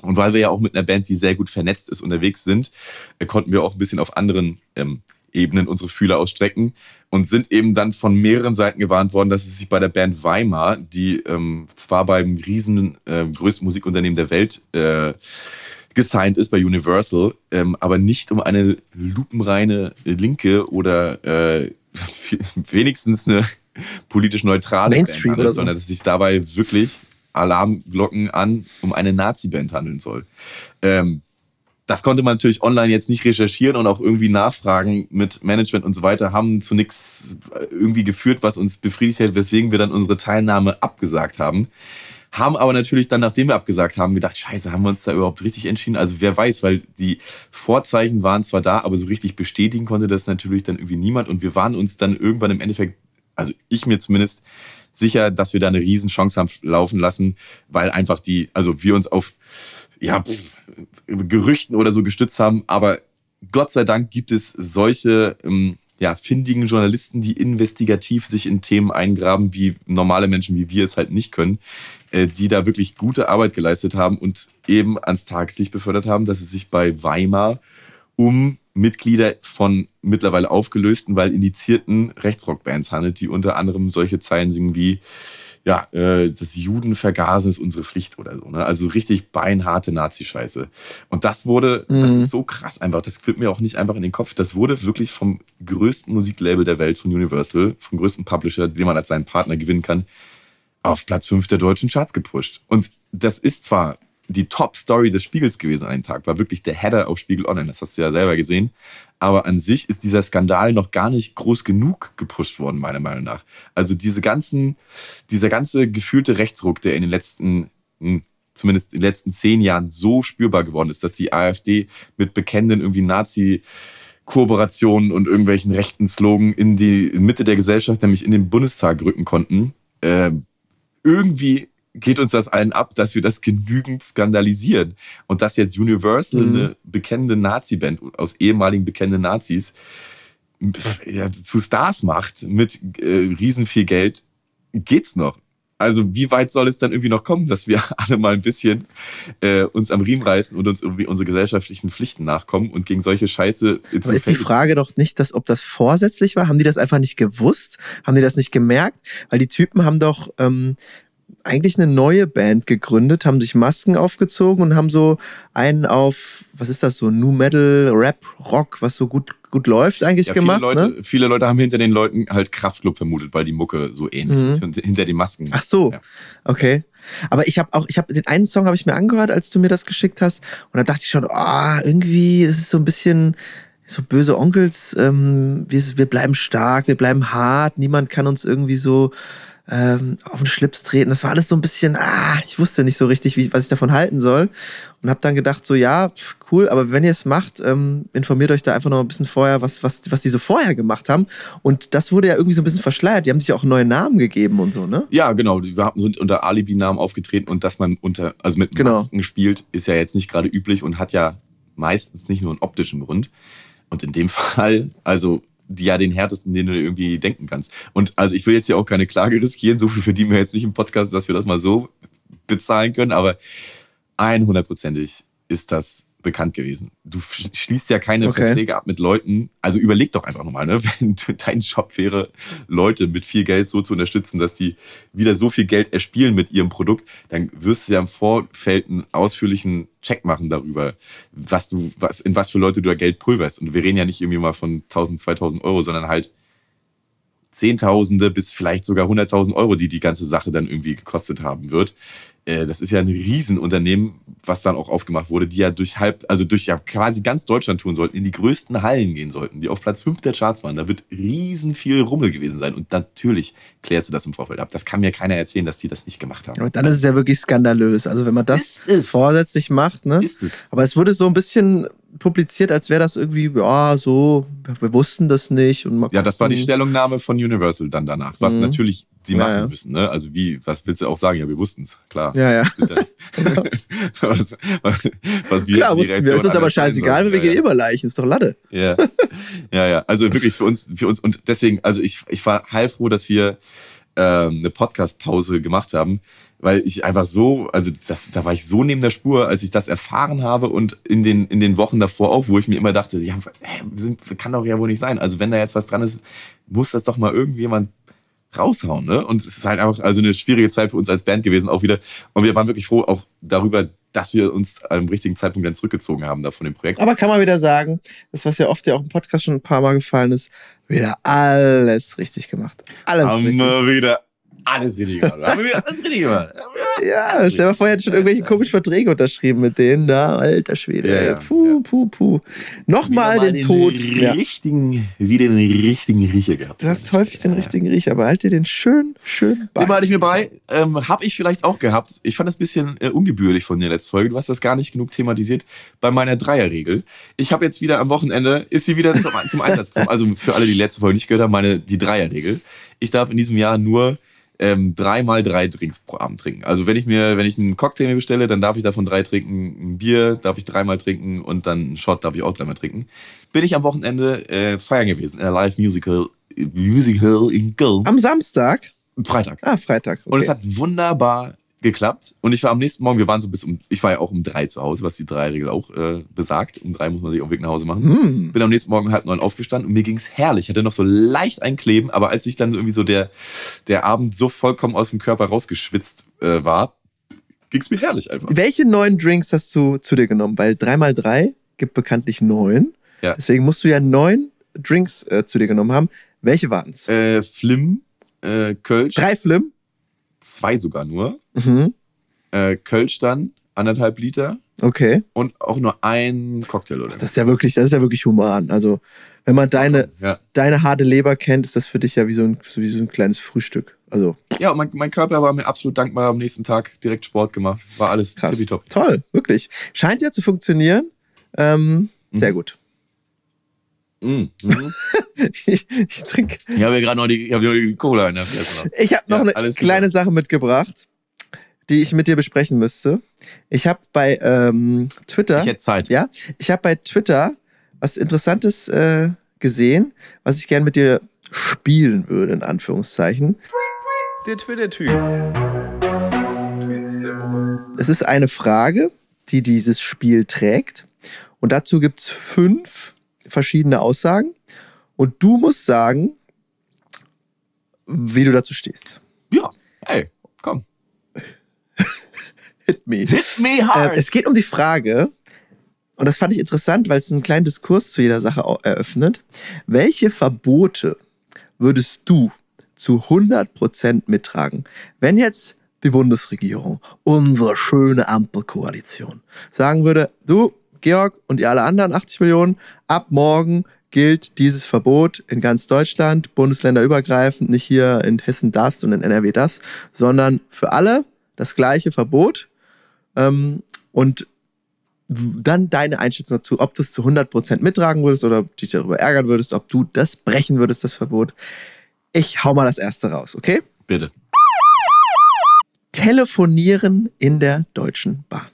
Und weil wir ja auch mit einer Band, die sehr gut vernetzt ist, unterwegs sind, äh, konnten wir auch ein bisschen auf anderen ähm, Ebenen unsere Fühler ausstrecken und sind eben dann von mehreren Seiten gewarnt worden, dass es sich bei der Band Weimar, die ähm, zwar beim riesen äh, größten Musikunternehmen der Welt äh, gesigned ist bei Universal, ähm, aber nicht um eine lupenreine Linke oder äh, wenigstens eine politisch neutrale Mainstream Band handelt, so. sondern dass es sich dabei wirklich Alarmglocken an um eine Nazi-Band handeln soll. Ähm, das konnte man natürlich online jetzt nicht recherchieren und auch irgendwie nachfragen mit Management und so weiter, haben zu nichts irgendwie geführt, was uns befriedigt hätte, weswegen wir dann unsere Teilnahme abgesagt haben. Haben aber natürlich dann, nachdem wir abgesagt haben, gedacht, scheiße, haben wir uns da überhaupt richtig entschieden? Also wer weiß, weil die Vorzeichen waren zwar da, aber so richtig bestätigen konnte das natürlich dann irgendwie niemand. Und wir waren uns dann irgendwann im Endeffekt, also ich mir zumindest, sicher, dass wir da eine Riesenchance haben laufen lassen, weil einfach die, also wir uns auf ja, Gerüchten oder so gestützt haben. Aber Gott sei Dank gibt es solche ähm, ja, findigen Journalisten, die investigativ sich in Themen eingraben, wie normale Menschen, wie wir es halt nicht können, äh, die da wirklich gute Arbeit geleistet haben und eben ans Tageslicht befördert haben, dass es sich bei Weimar um Mitglieder von mittlerweile aufgelösten, weil indizierten Rechtsrockbands handelt, die unter anderem solche Zeilen singen wie ja, äh, das Judenvergasen ist unsere Pflicht oder so. Ne? Also richtig beinharte Nazi-Scheiße. Und das wurde, das ist so krass einfach, das wird mir auch nicht einfach in den Kopf. Das wurde wirklich vom größten Musiklabel der Welt, von Universal, vom größten Publisher, den man als seinen Partner gewinnen kann, auf Platz 5 der deutschen Charts gepusht. Und das ist zwar die Top-Story des Spiegels gewesen an dem Tag, war wirklich der Header auf Spiegel Online, das hast du ja selber gesehen. Aber an sich ist dieser Skandal noch gar nicht groß genug gepusht worden, meiner Meinung nach. Also diese ganzen, dieser ganze gefühlte Rechtsruck, der in den letzten, hm, zumindest in den letzten zehn Jahren so spürbar geworden ist, dass die AfD mit bekennenden irgendwie Nazi- Kooperationen und irgendwelchen rechten Slogan in die Mitte der Gesellschaft, nämlich in den Bundestag rücken konnten. Ähm, irgendwie geht uns das allen ab, dass wir das genügend skandalisieren. Und dass jetzt Universal, Mhm. eine bekennende Nazi-Band aus ehemaligen bekennenden Nazis, pf, ja, zu Stars macht mit äh, riesen viel Geld, geht's noch. Also wie weit soll es dann irgendwie noch kommen, dass wir alle mal ein bisschen äh, uns am Riemen reißen und uns irgendwie unsere gesellschaftlichen Pflichten nachkommen und gegen solche Scheiße äh, Aber ist die Frage doch nicht, dass, ob das vorsätzlich war? Haben die das einfach nicht gewusst? Haben die das nicht gemerkt? Weil die Typen haben doch ähm, eigentlich eine neue Band gegründet, haben sich Masken aufgezogen und haben so einen auf, was ist das so, New Metal, Rap, Rock, was so gut, gut läuft eigentlich ja, gemacht. viele, Leute, ne? viele Leute haben hinter den Leuten halt Kraftclub vermutet, weil die Mucke so ähnlich Mhm. ist. Und hinter den Masken. Ach so, Ja. okay. Aber ich habe auch, ich habe den einen Song habe ich mir angehört, als du mir das geschickt hast, und da dachte ich schon, ah, irgendwie ist es so ein bisschen so böse Onkels. Ähm, wir, wir bleiben stark, wir bleiben hart, niemand kann uns irgendwie so ähm, auf den Schlips treten. Das war alles so ein bisschen, ah, ich wusste nicht so richtig, wie, was ich davon halten soll. Und habe dann gedacht, so ja, pf, cool, aber wenn ihr es macht, ähm, informiert euch da einfach noch ein bisschen vorher, was, was, was die so vorher gemacht haben. Und das wurde ja irgendwie so ein bisschen verschleiert. Die haben sich ja auch neuen Namen gegeben und so, ne? Ja, genau. Haben- sind unter Alibi-Namen aufgetreten und dass man unter, also mit Genau. Masken spielt, ist ja jetzt nicht gerade üblich und hat ja meistens nicht nur einen optischen Grund. Und in dem Fall, also die ja den härtesten, den du irgendwie denken kannst. Und also ich will jetzt hier auch keine Klage riskieren, so viel verdienen wir jetzt nicht im Podcast, dass wir das mal so bezahlen können, aber 100%ig ist das bekannt gewesen. Du sch- schließt ja keine Okay. Verträge ab mit Leuten. Also überleg doch einfach nochmal, ne? wenn dein Job wäre, Leute mit viel Geld so zu unterstützen, dass die wieder so viel Geld erspielen mit ihrem Produkt, dann wirst du ja im Vorfeld einen ausführlichen Check machen darüber, was du, was, in was für Leute du da Geld pulverst. Und wir reden ja nicht irgendwie mal von 1000, 2000 Euro, sondern halt Zehntausende bis vielleicht sogar 100.000 Euro, die die ganze Sache dann irgendwie gekostet haben wird. Äh, Das ist ja ein Riesenunternehmen, was dann auch aufgemacht wurde, die ja durch halb, also durch ja quasi ganz Deutschland tun sollten, in die größten Hallen gehen sollten, die auf Platz 5 der Charts waren. Da wird riesen viel Rummel gewesen sein. Und natürlich klärst du das im Vorfeld ab. Das kann mir keiner erzählen, dass die das nicht gemacht haben. Aber dann ist es ja wirklich skandalös. Also wenn man das vorsätzlich macht, ne? Ist es. Aber es wurde so ein bisschen publiziert, als wäre das irgendwie, ja, so, wir wussten das nicht. Und Ja, das war die gucken. Stellungname von Universal dann danach, was Mhm. natürlich sie Ja, machen ja. müssen. Ne? Also wie, was willst du auch sagen? Ja, wir wussten es, klar. Ja, ja. was, was, was wir Klar, wussten wir. Reaktion Ist uns aber scheißegal, sollen. wir Ja, gehen ja. über Leichen, ist doch Latte. Ja, ja, ja. Also wirklich für uns, für uns und deswegen, also ich, ich war heilfroh, dass wir ähm, eine Podcast-Pause gemacht haben, weil ich einfach so, also das, da war ich so neben der Spur, als ich das erfahren habe und in den, in den Wochen davor auch, wo ich mir immer dachte, ja, sind, kann doch ja wohl nicht sein. Also wenn da jetzt was dran ist, muss das doch mal irgendjemand raushauen, ne? Und es ist halt einfach also eine schwierige Zeit für uns als Band gewesen auch wieder. Und wir waren wirklich froh auch darüber, dass wir uns am richtigen Zeitpunkt dann zurückgezogen haben da von dem Projekt. Aber kann man wieder sagen, das, was ja oft ja auch im Podcast schon ein paar Mal gefallen ist, wieder alles richtig gemacht. Alles haben richtig. wir wieder alles richtig gemacht. haben wir wieder alles richtig gemacht. Ja, stell dir mal vor, ihr hättet schon irgendwelche komischen Verträge unterschrieben mit denen da. Alter Schwede. Ja, ja, puh, ja. puh, puh. Nochmal mal den Tod. Ja. Richtigen, wieder den richtigen Riecher gehabt. Du hast häufig den richtigen Riecher, aber halt dir den schön, schön bei. Den halte ich mir bei. Ähm, Habe ich vielleicht auch gehabt. Ich fand das ein bisschen äh, ungebührlich von der letzten Folge. Du hast das gar nicht genug thematisiert bei meiner Dreierregel. Ich habe jetzt wieder am Wochenende, ist sie wieder zum, zum Einsatz gekommen. Also für alle, die die letzte Folge nicht gehört haben, meine, die Dreierregel. Ich darf in diesem Jahr nur ähm, dreimal drei Drinks pro Abend trinken. Also wenn ich mir, wenn ich einen Cocktail mir bestelle, dann darf ich davon drei trinken. Ein Bier darf ich dreimal trinken und dann einen Shot darf ich auch dreimal trinken. Bin ich am Wochenende äh, feiern gewesen in der Live Musical, Musical in Köln. Am Samstag? Freitag. Ah, Freitag. Okay. Und es hat wunderbar geklappt. Und ich war am nächsten Morgen, wir waren so bis um, ich war ja auch um drei zu Hause, was die Drei-Regel auch äh, besagt. Um drei muss man sich auf Weg nach Hause machen. Hm. Bin am nächsten Morgen halb neun aufgestanden und mir ging's herrlich. Ich hatte noch so leicht ein Kleben, aber als ich dann irgendwie so der, der Abend so vollkommen aus dem Körper rausgeschwitzt äh, war, ging's mir herrlich einfach. Welche neun Drinks hast du zu dir genommen? Weil 3x3 gibt bekanntlich neun. Ja. Deswegen musst du ja neun Drinks äh, zu dir genommen haben. Welche waren es? Äh, Flim, äh, Kölsch, Drei Flim. zwei sogar nur. Mhm. Äh, Kölsch dann, anderthalb Liter Okay. und auch nur ein Cocktail oder Das ist ja wirklich, das ist ja wirklich human. Also, wenn man deine, ja. deine harte Leber kennt, ist das für dich ja wie so ein, wie so ein kleines Frühstück. Also Ja, und mein, mein Körper war mir absolut dankbar. Am nächsten Tag direkt Sport gemacht. War alles krass. tippitopp. Toll, wirklich. Scheint ja zu funktionieren. Ähm, Sehr gut. Mm, mhm. ich, ich trinke. Ich habe ja gerade noch die, ich hab die Cola in der Fresse. Ich habe noch Ja, eine alles kleine Sache mitgebracht, die ich mit dir besprechen müsste. Ich habe bei ähm, Twitter. Ich hätte Zeit. Ja, ich habe bei Twitter was Interessantes äh, gesehen, was ich gerne mit dir spielen würde, in Anführungszeichen. Der Twitter-Typ. Es ist eine Frage, die dieses Spiel trägt. Und dazu gibt es fünf verschiedene Aussagen. Und du musst sagen, wie du dazu stehst. Ja, hey, komm. Hit me. Hit me Äh, es geht um die Frage, und das fand ich interessant, weil es einen kleinen Diskurs zu jeder Sache eröffnet. Welche Verbote würdest du zu 100% mittragen, wenn jetzt die Bundesregierung, unsere schöne Ampelkoalition, sagen würde, du, Georg und ihr alle anderen 80 Millionen, ab morgen gilt dieses Verbot in ganz Deutschland, bundesländerübergreifend, nicht hier in Hessen das und in NRW das, sondern für alle das gleiche Verbot. Ähm, und dann deine Einschätzung dazu, ob du es zu 100% mittragen würdest oder dich darüber ärgern würdest, ob du das brechen würdest, das Verbot. Ich hau mal das erste raus, okay? Bitte. Telefonieren in der Deutschen Bahn.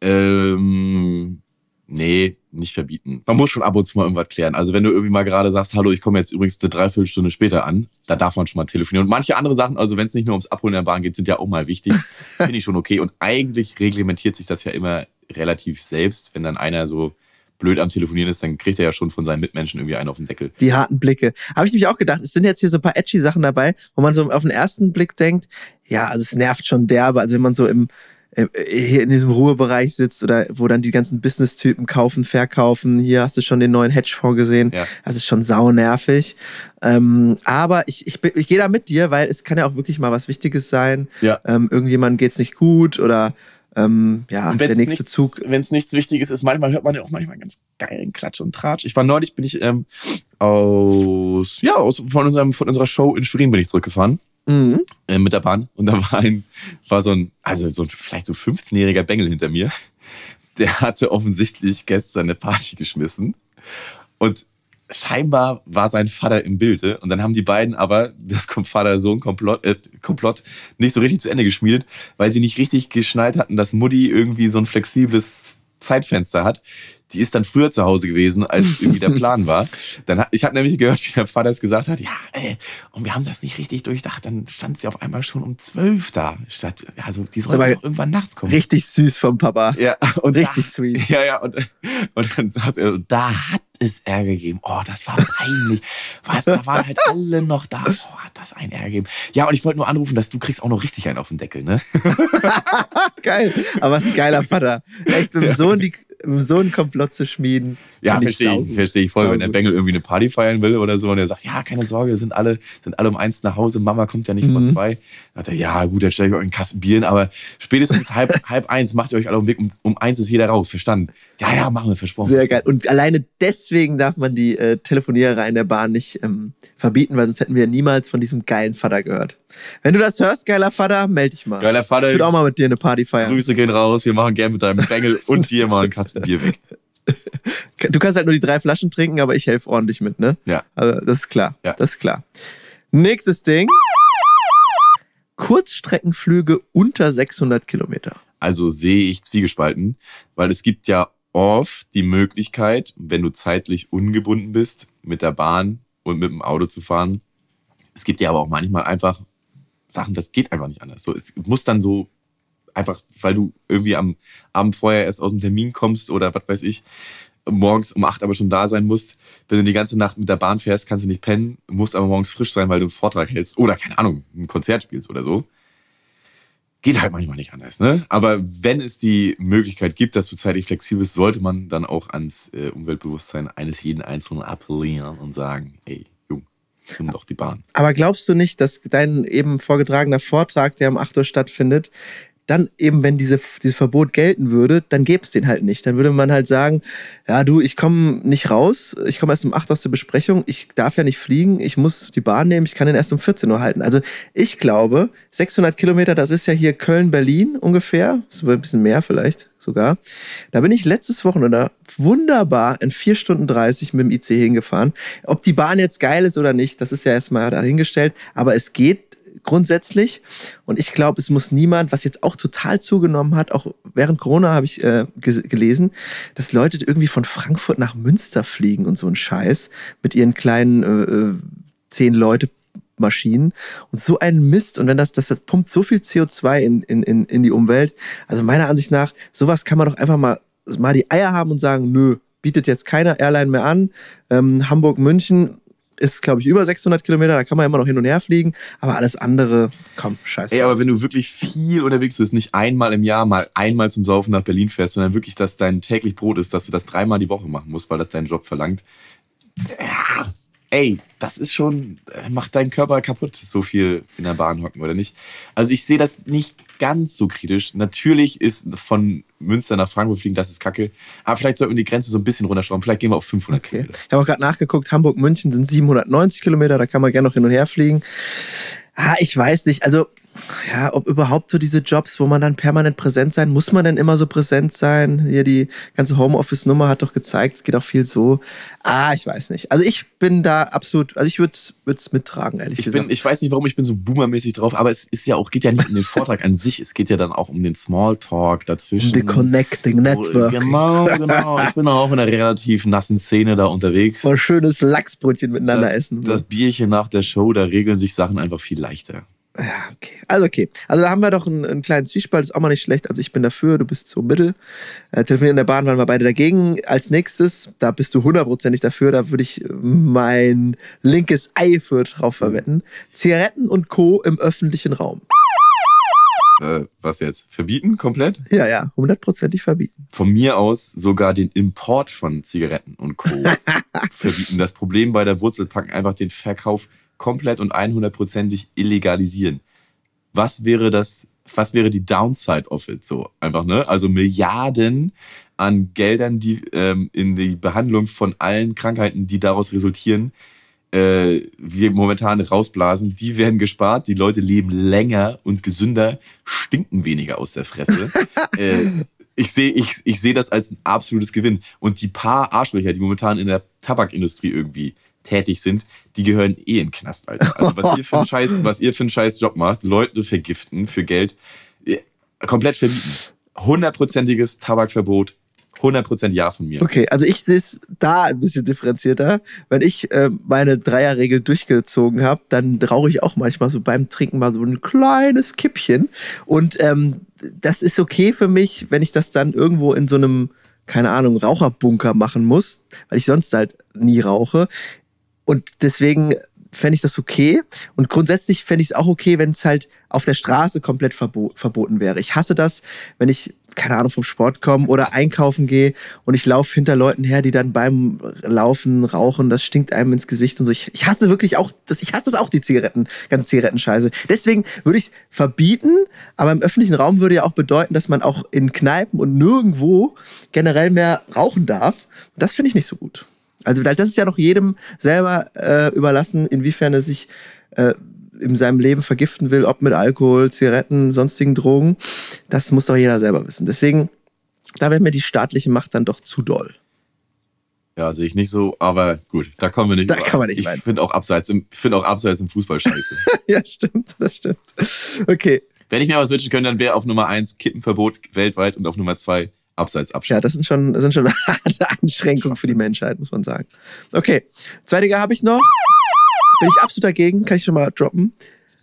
Ähm, nee, nicht verbieten. Man muss schon ab und zu mal irgendwas klären. Also wenn du irgendwie mal gerade sagst, hallo, ich komme jetzt übrigens eine Dreiviertelstunde später an, da darf man schon mal telefonieren. Und manche andere Sachen, also wenn es nicht nur ums Abholen der Bahn geht, sind ja auch mal wichtig. Finde ich schon okay. Und eigentlich reglementiert sich das ja immer relativ selbst. Wenn dann einer so blöd am Telefonieren ist, dann kriegt er ja schon von seinen Mitmenschen irgendwie einen auf den Deckel. Die harten Blicke. Habe ich nämlich auch gedacht, es sind jetzt hier so ein paar edgy Sachen dabei, wo man so auf den ersten Blick denkt, ja, also es nervt schon derbe. Also wenn man so im hier in diesem Ruhebereich sitzt oder wo dann die ganzen Business-Typen kaufen, verkaufen. Hier hast du schon den neuen Hedgefonds gesehen. Ja. Das ist schon sau nervig. Ähm, aber ich, ich, ich gehe da mit dir, weil es kann ja auch wirklich mal was Wichtiges sein. Ja. Ähm, irgendjemandem geht's nicht gut oder ähm, ja, der nächste Zug. Wenn es nichts Wichtiges ist, manchmal hört man ja auch manchmal ganz geilen Klatsch und Tratsch. Ich war neulich, bin ich ähm, aus, ja, aus, von, unserem, von unserer Show in Schwerin bin ich zurückgefahren. Mhm. äh, mit der Bahn und da war ein, war so ein, also so ein vielleicht so 15-jähriger Bengel hinter mir. der hatte offensichtlich gestern eine Party geschmissen. Und scheinbar war sein Vater im Bilde. Und dann haben die beiden aber das Vater-Sohn-Komplott äh, Komplott nicht so richtig zu Ende geschmiedet, weil sie nicht richtig geschnallt hatten, dass Mutti irgendwie so ein flexibles Zeitfenster hat die ist dann früher zu Hause gewesen, als irgendwie der Plan war. Dann hat, ich habe nämlich gehört, wie der Vater es gesagt hat, ja, ey, und wir haben das nicht richtig durchdacht. Dann stand sie auf einmal schon um zwölf da. Statt, also die soll irgendwann nachts kommen. Richtig süß vom Papa. Ja, und Richtig da, sweet. Ja, ja, und, und dann sagt er, da hat es Ärger gegeben. Oh, das war peinlich. Was, da waren halt alle noch da. Oh, hat das ein Ärger gegeben. Ja, und ich wollte nur anrufen, dass du kriegst auch noch richtig einen auf den Deckel, ne? Geil. Aber was ein geiler Vater. Echt mit dem Sohn, die, mit dem Sohn Komplott zu schmieden. Ja, verstehe saugut. ich, verstehe ich voll. Wenn der Saugut. Bengel irgendwie eine Party feiern will oder so und er sagt, ja, keine Sorge, sind alle, sind alle um eins nach Hause, Mama kommt ja nicht Mhm. von zwei. Dann sagt er, ja, gut, dann stelle ich euch einen Kasten Bieren, aber spätestens halb, halb eins macht ihr euch alle um den Weg, um, um eins ist jeder raus, verstanden? Ja, ja, machen wir, versprochen. Sehr geil. Und alleine deswegen darf man die äh, Telefoniererei in der Bahn nicht ähm, verbieten, weil sonst hätten wir niemals von diesem geilen Vater gehört. Wenn du das hörst, geiler Vater, melde dich mal. Geiler Vater, Ich würde auch mal mit dir eine Party feiern. Grüße gehen raus, wir machen gern mit deinem Bengel und dir mal einen Kasten Bier weg. Du kannst halt nur die drei Flaschen trinken, aber ich helfe ordentlich mit, ne? Ja. Also, das ist klar. Ja. Das ist klar. Nächstes Ding. Kurzstreckenflüge unter 600 Kilometer. Also sehe ich zwiegespalten, weil es gibt ja oft die Möglichkeit, wenn du zeitlich ungebunden bist, mit der Bahn und mit dem Auto zu fahren. Es gibt ja aber auch manchmal einfach Sachen, das geht einfach nicht anders. So, es muss dann so einfach, weil du irgendwie am Abend vorher erst aus dem Termin kommst oder was weiß ich, morgens um acht aber schon da sein musst. Wenn du die ganze Nacht mit der Bahn fährst, kannst du nicht pennen, musst aber morgens frisch sein, weil du einen Vortrag hältst oder keine Ahnung, ein Konzert spielst oder so. Geht halt manchmal nicht anders, ne? Aber wenn es die Möglichkeit gibt, dass du zeitlich flexibel bist, sollte man dann auch ans äh, Umweltbewusstsein eines jeden Einzelnen appellieren und sagen, ey, Jung, nimm doch die Bahn. Aber glaubst du nicht, dass dein eben vorgetragener Vortrag, der um 8 Uhr stattfindet, dann eben, wenn diese, dieses Verbot gelten würde, dann gäbe es den halt nicht. Dann würde man halt sagen, ja du, ich komme nicht raus, ich komme erst um 8 aus der Besprechung, ich darf ja nicht fliegen, ich muss die Bahn nehmen, ich kann den erst um 14 Uhr halten. Also ich glaube, 600 Kilometer, das ist ja hier Köln-Berlin ungefähr, ist ein bisschen mehr vielleicht sogar. Da bin ich letztes Wochenende wunderbar in 4 Stunden 30 mit dem IC hingefahren. Ob die Bahn jetzt geil ist oder nicht, das ist ja erstmal dahingestellt, aber es geht grundsätzlich. Und ich glaube, es muss niemand, was jetzt auch total zugenommen hat, auch während Corona habe ich äh, ge- gelesen, dass Leute irgendwie von Frankfurt nach Münster fliegen und so ein Scheiß mit ihren kleinen äh, äh, zehn Leute Maschinen und so ein Mist und wenn das, das, das pumpt so viel CO2 in, in, in, in die Umwelt. Also meiner Ansicht nach, sowas kann man doch einfach mal, mal die Eier haben und sagen, nö, bietet jetzt keiner Airline mehr an. Ähm, Hamburg, München ist, glaube ich, über 600 Kilometer, da kann man immer noch hin und her fliegen, aber alles andere, komm, scheiße. Ey, aber wenn du wirklich viel unterwegs bist, nicht einmal im Jahr mal einmal zum Saufen nach Berlin fährst, sondern wirklich, dass dein täglich Brot ist, dass du das dreimal die Woche machen musst, weil das dein Job verlangt. Ja, ey, das ist schon, äh, macht deinen Körper kaputt, so viel in der Bahn hocken, oder nicht? Also ich sehe das nicht ganz so kritisch. Natürlich ist von Münster nach Frankfurt fliegen, das ist kacke. Aber vielleicht sollten wir die Grenze so ein bisschen runterschrauben. Vielleicht gehen wir auf 500 Okay. Kilometer. Ich habe auch gerade nachgeguckt, Hamburg-München sind 790 Kilometer, da kann man gerne noch hin und her fliegen. Ah, ich weiß nicht, also ja, ob überhaupt so diese Jobs, wo man dann permanent präsent sein, muss man denn immer so präsent sein? Hier die ganze Homeoffice-Nummer hat doch gezeigt, es geht auch viel so. Ah, ich weiß nicht. Also ich bin da absolut, also ich würde es mittragen, ehrlich Ich, gesagt. bin, ich weiß nicht, warum ich bin so boomermäßig drauf, aber es ist ja auch, geht ja nicht um den Vortrag an sich, es geht ja dann auch um den Smalltalk dazwischen. The Connecting Network. Genau, genau. Ich bin auch in einer relativ nassen Szene da unterwegs. Mal schönes Lachsbrötchen miteinander das, essen. das Bierchen nach der Show, da regeln sich Sachen einfach viel leichter. Ja, okay. Also okay. Also da haben wir doch einen, einen kleinen Zwiespalt, ist auch mal nicht schlecht. Also ich bin dafür, du bist so mittel. Äh, telefonieren in der Bahn waren wir beide dagegen. Als nächstes, da bist du hundertprozentig dafür, da würde ich mein linkes Ei für drauf verwetten. Zigaretten und Co. im öffentlichen Raum. Äh, was jetzt? Verbieten komplett? Ja, ja, hundertprozentig verbieten. Von mir aus sogar den Import von Zigaretten und Co. verbieten. Das Problem bei der Wurzelpacken einfach den Verkauf komplett und 100%ig illegalisieren. Was wäre das, was wäre die Downside of it so? Einfach, ne? Also Milliarden an Geldern, die ähm, in die Behandlung von allen Krankheiten, die daraus resultieren, äh, wir momentan rausblasen, die werden gespart, die Leute leben länger und gesünder, stinken weniger aus der Fresse. äh, ich sehe ich, ich seh das als ein absolutes Gewinn. Und die paar Arschlöcher, die momentan in der Tabakindustrie irgendwie tätig sind, die gehören eh in den Knast, Alter. Also was ihr für einen Scheiß, was ihr für einen Scheiß Job macht, Leute vergiften für Geld, äh, komplett verbieten. Hundertprozentiges Tabakverbot, 100% Ja von mir. Okay, also ich sehe es da ein bisschen differenzierter. Wenn ich äh, meine Dreierregel durchgezogen habe, dann rauche ich auch manchmal so beim Trinken mal so ein kleines Kippchen. Und ähm, das ist okay für mich, wenn ich das dann irgendwo in so einem, keine Ahnung, Raucherbunker machen muss, weil ich sonst halt nie rauche. Und deswegen fände ich das okay. Und grundsätzlich fände ich es auch okay, wenn es halt auf der Straße komplett verbo verboten wäre. Ich hasse das, wenn ich, keine Ahnung, vom Sport komme oder einkaufen gehe und ich laufe hinter Leuten her, die dann beim Laufen rauchen. Das stinkt einem ins Gesicht und so. Ich, ich hasse wirklich auch, das, ich hasse das auch, die Zigaretten, ganze Zigarettenscheiße. Deswegen würde ich es verbieten, aber im öffentlichen Raum würde ja auch bedeuten, dass man auch in Kneipen und nirgendwo generell mehr rauchen darf. Das finde ich nicht so gut. Also das ist ja noch jedem selber äh, überlassen, inwiefern er sich äh, in seinem Leben vergiften will, ob mit Alkohol, Zigaretten, sonstigen Drogen. Das muss doch jeder selber wissen. Deswegen, da wäre mir die staatliche Macht dann doch zu doll. Ja, sehe ich nicht so, aber gut, da kommen wir nicht. Da kann man nicht Ich finde auch abseits im, ich finde auch abseits im Fußball scheiße. ja, stimmt, das stimmt. Okay, Wenn ich mir was wünschen könnte, dann wäre auf Nummer eins Kippenverbot weltweit und auf Nummer zwei abseits ja, abschaffen. das sind schon, das sind schon harte Einschränkungen für die Menschheit, muss man sagen. Okay, zwei Dinge habe ich noch. Bin ich absolut dagegen, kann ich schon mal droppen.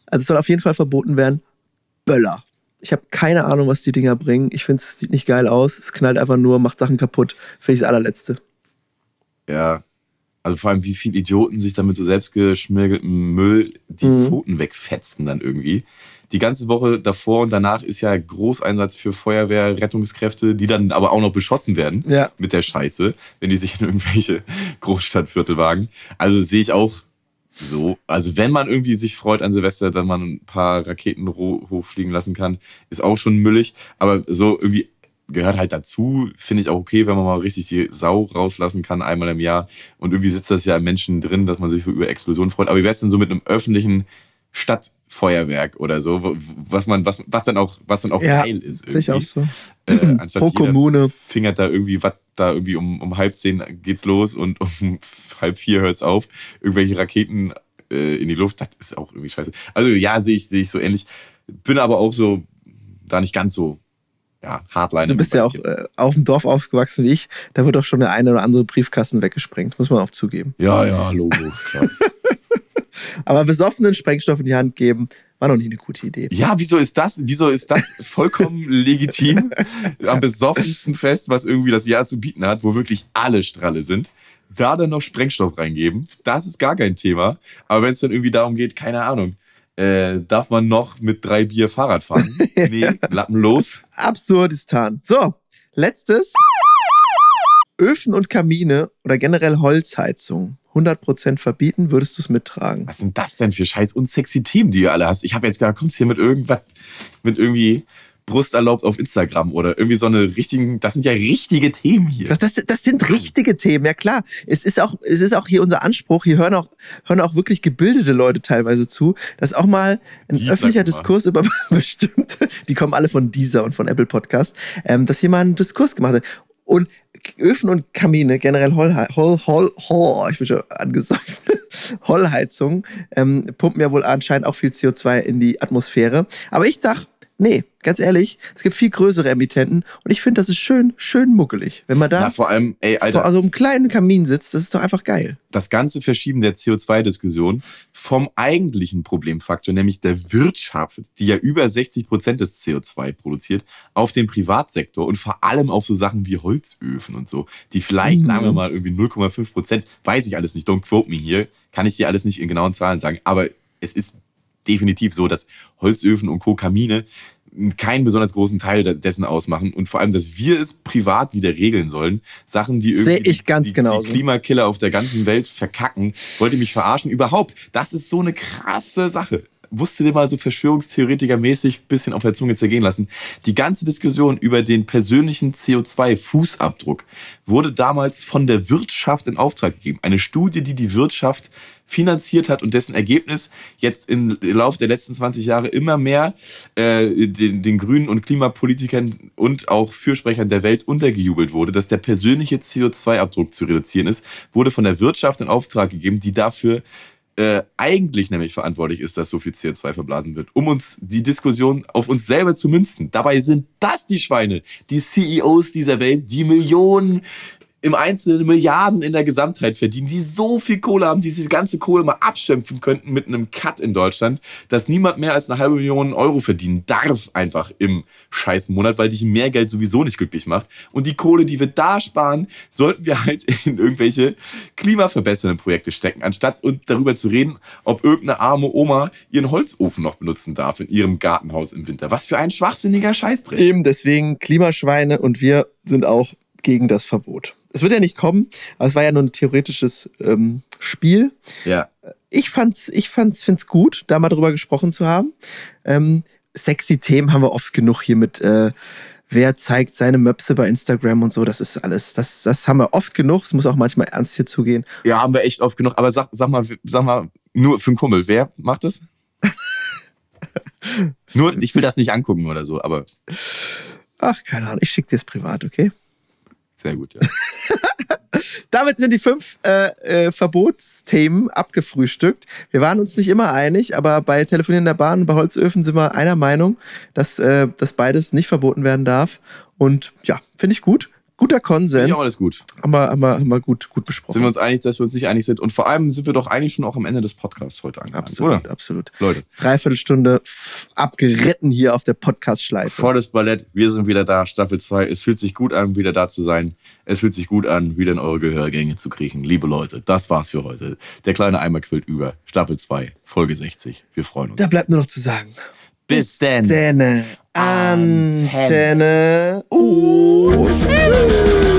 Also es soll auf jeden Fall verboten werden. Böller. Ich habe keine Ahnung, was die Dinger bringen. Ich finde, es sieht nicht geil aus. Es knallt einfach nur, macht Sachen kaputt. Finde ich das allerletzte. Ja. Also vor allem, wie viele Idioten sich damit so selbstgeschmirgeltem Müll die Mhm. Pfoten wegfetzen dann irgendwie. Die ganze Woche davor und danach ist ja Großeinsatz für Feuerwehr, Rettungskräfte, die dann aber auch noch beschossen werden Ja. mit der Scheiße, wenn die sich in irgendwelche Großstadtviertel wagen. Also sehe ich auch so. Also wenn man irgendwie sich freut an Silvester, dass man ein paar Raketen hochfliegen lassen kann, ist auch schon müllig. Aber so irgendwie gehört halt dazu, finde ich auch okay, wenn man mal richtig die Sau rauslassen kann, einmal im Jahr. Und irgendwie sitzt das ja im Menschen drin, dass man sich so über Explosionen freut. Aber wie wär's denn so mit einem öffentlichen Stadtfeuerwerk oder so, was man, was, was dann auch, was dann auch Ja, geil ist. Sehe ich auch irgendwie. so. Äh, anstatt Pro Kommune. fingert da irgendwie was da irgendwie um, um halb zehn geht's los und um halb vier hört's auf. Irgendwelche Raketen äh, in die Luft, das ist auch irgendwie scheiße. Also ja, sehe ich, sehe ich so ähnlich. Bin aber auch so da nicht ganz so ja, Hardliner. Du bist ja auch äh, auf dem Dorf aufgewachsen wie ich. Da wird doch schon der eine oder andere Briefkasten weggesprengt, muss man auch zugeben. Ja, ja, Logo. Aber besoffenen Sprengstoff in die Hand geben, war noch nie eine gute Idee. Ja, wieso ist das? Wieso ist das vollkommen legitim am besoffensten Fest, was irgendwie das Jahr zu bieten hat, wo wirklich alle Stralle sind? Da dann noch Sprengstoff reingeben, das ist gar kein Thema. Aber wenn es dann irgendwie darum geht, keine Ahnung, äh, darf man noch mit drei Bier Fahrrad fahren? Nee, Lappen los. Absurdistan. So, letztes. Öfen und Kamine oder generell Holzheizung 100% verbieten, würdest du es mittragen? Was sind das denn für scheiß unsexy Themen, die du alle hast? Ich habe jetzt gedacht, kommst hier mit irgendwas, mit irgendwie Brust erlaubt auf Instagram oder irgendwie so eine richtigen, das sind ja richtige Themen hier. Das, das, das sind richtige Themen, ja klar. Es ist auch, es ist auch hier unser Anspruch. Hier hören auch, hören auch wirklich gebildete Leute teilweise zu, dass auch mal ein Die, öffentlicher. Diskurs über bestimmte, die kommen alle von dieser und von Apple Podcast, ähm, dass hier mal ein Diskurs gemacht wird. Und Öfen und Kamine, generell Hollhei- Holl, Holl, Holl, ich bin ähm, pumpen ja wohl anscheinend auch viel CO2 in die Atmosphäre. Aber ich sag, nee, ganz ehrlich, es gibt viel größere Emittenten und ich finde, das ist schön, schön muckelig. Wenn man da Na, vor allem, ey, Alter, vor also einem kleinen Kamin sitzt, das ist doch einfach geil. das ganze Verschieben der CO2-Diskussion vom eigentlichen Problemfaktor, nämlich der Wirtschaft, die ja über 60 Prozent des CO2 produziert, auf den Privatsektor und vor allem auf so Sachen wie Holzöfen und so, die vielleicht, Mhm. sagen wir mal, irgendwie 0,5 Prozent, weiß ich alles nicht, don't quote me hier, kann ich dir alles nicht in genauen Zahlen sagen, aber es ist definitiv so, dass Holzöfen und Co. Kamine keinen besonders großen Teil dessen ausmachen und vor allem, dass wir es privat wieder regeln sollen. Sachen, die irgendwie die, genauso. die Klimakiller auf der ganzen Welt verkacken. Wollt ihr mich verarschen? Überhaupt, das ist so eine krasse Sache. musst du dir mal so Verschwörungstheoretiker-mäßig ein bisschen auf der Zunge zergehen lassen. Die ganze Diskussion über den persönlichen CO2-Fußabdruck wurde damals von der Wirtschaft in Auftrag gegeben. Eine Studie, die die Wirtschaft finanziert hat und dessen Ergebnis jetzt im Laufe der letzten 20 Jahre immer mehr äh, den, den Grünen und Klimapolitikern und auch Fürsprechern der Welt untergejubelt wurde, dass der persönliche CO2-Abdruck zu reduzieren ist, wurde von der Wirtschaft in Auftrag gegeben, die dafür äh, eigentlich nämlich verantwortlich ist, dass so viel CO2 verblasen wird, um uns die Diskussion auf uns selber zu münzen. Dabei sind das die Schweine, die CEOs dieser Welt, die Millionen im Einzelnen Milliarden in der Gesamtheit verdienen, die so viel Kohle haben, die diese ganze Kohle mal abstempfen könnten mit einem Cut in Deutschland, dass niemand mehr als eine halbe Million Euro verdienen darf einfach im scheiß Monat, weil dich mehr Geld sowieso nicht glücklich macht. Und die Kohle, die wir da sparen, sollten wir halt in irgendwelche klimaverbessernde Projekte stecken, anstatt darüber zu reden, ob irgendeine arme Oma ihren Holzofen noch benutzen darf in ihrem Gartenhaus im Winter. Was für ein schwachsinniger Scheißdreck. Eben deswegen Klimaschweine und wir sind auch gegen das Verbot. Es wird ja nicht kommen, aber es war ja nur ein theoretisches ähm, Spiel. Ja. Ich fand's, ich fand's, find's gut, da mal drüber gesprochen zu haben. Ähm, sexy Themen haben wir oft genug hier mit, äh, wer zeigt seine Möpse bei Instagram und so. Das ist alles, das, das haben wir oft genug. Es muss auch manchmal ernst hier zugehen. Ja, haben wir echt oft genug. Aber sag, sag mal, sag mal, nur für einen Kumpel, wer macht das? nur, ich will das nicht angucken oder so, aber. Ach, keine Ahnung, ich schicke dir es privat, okay? Sehr gut, ja. Damit sind die fünf äh, äh, Verbotsthemen abgefrühstückt. Wir waren uns nicht immer einig, aber bei Telefonieren in der Bahn und bei Holzöfen sind wir einer Meinung, dass, äh, dass beides nicht verboten werden darf. Und ja, finde ich gut. Guter Konsens. Ja, alles gut. Haben wir, haben wir, haben wir gut, gut besprochen. Sind wir uns einig, dass wir uns nicht einig sind? Und vor allem sind wir doch eigentlich schon auch am Ende des Podcasts heute angelangt, Absolut, oder? absolut. Leute. Dreiviertelstunde abgeritten hier auf der Podcast-Schleife. Volles Ballett, wir sind wieder da, Staffel 2. Es fühlt sich gut an, wieder da zu sein. Es fühlt sich gut an, wieder in eure Gehörgänge zu kriechen. Liebe Leute, das war's für heute. Der kleine Eimer quillt über. Staffel 2, Folge 60. Wir freuen uns. Da bleibt nur noch zu sagen. Bis denn. Antenne. Antenne. Uh.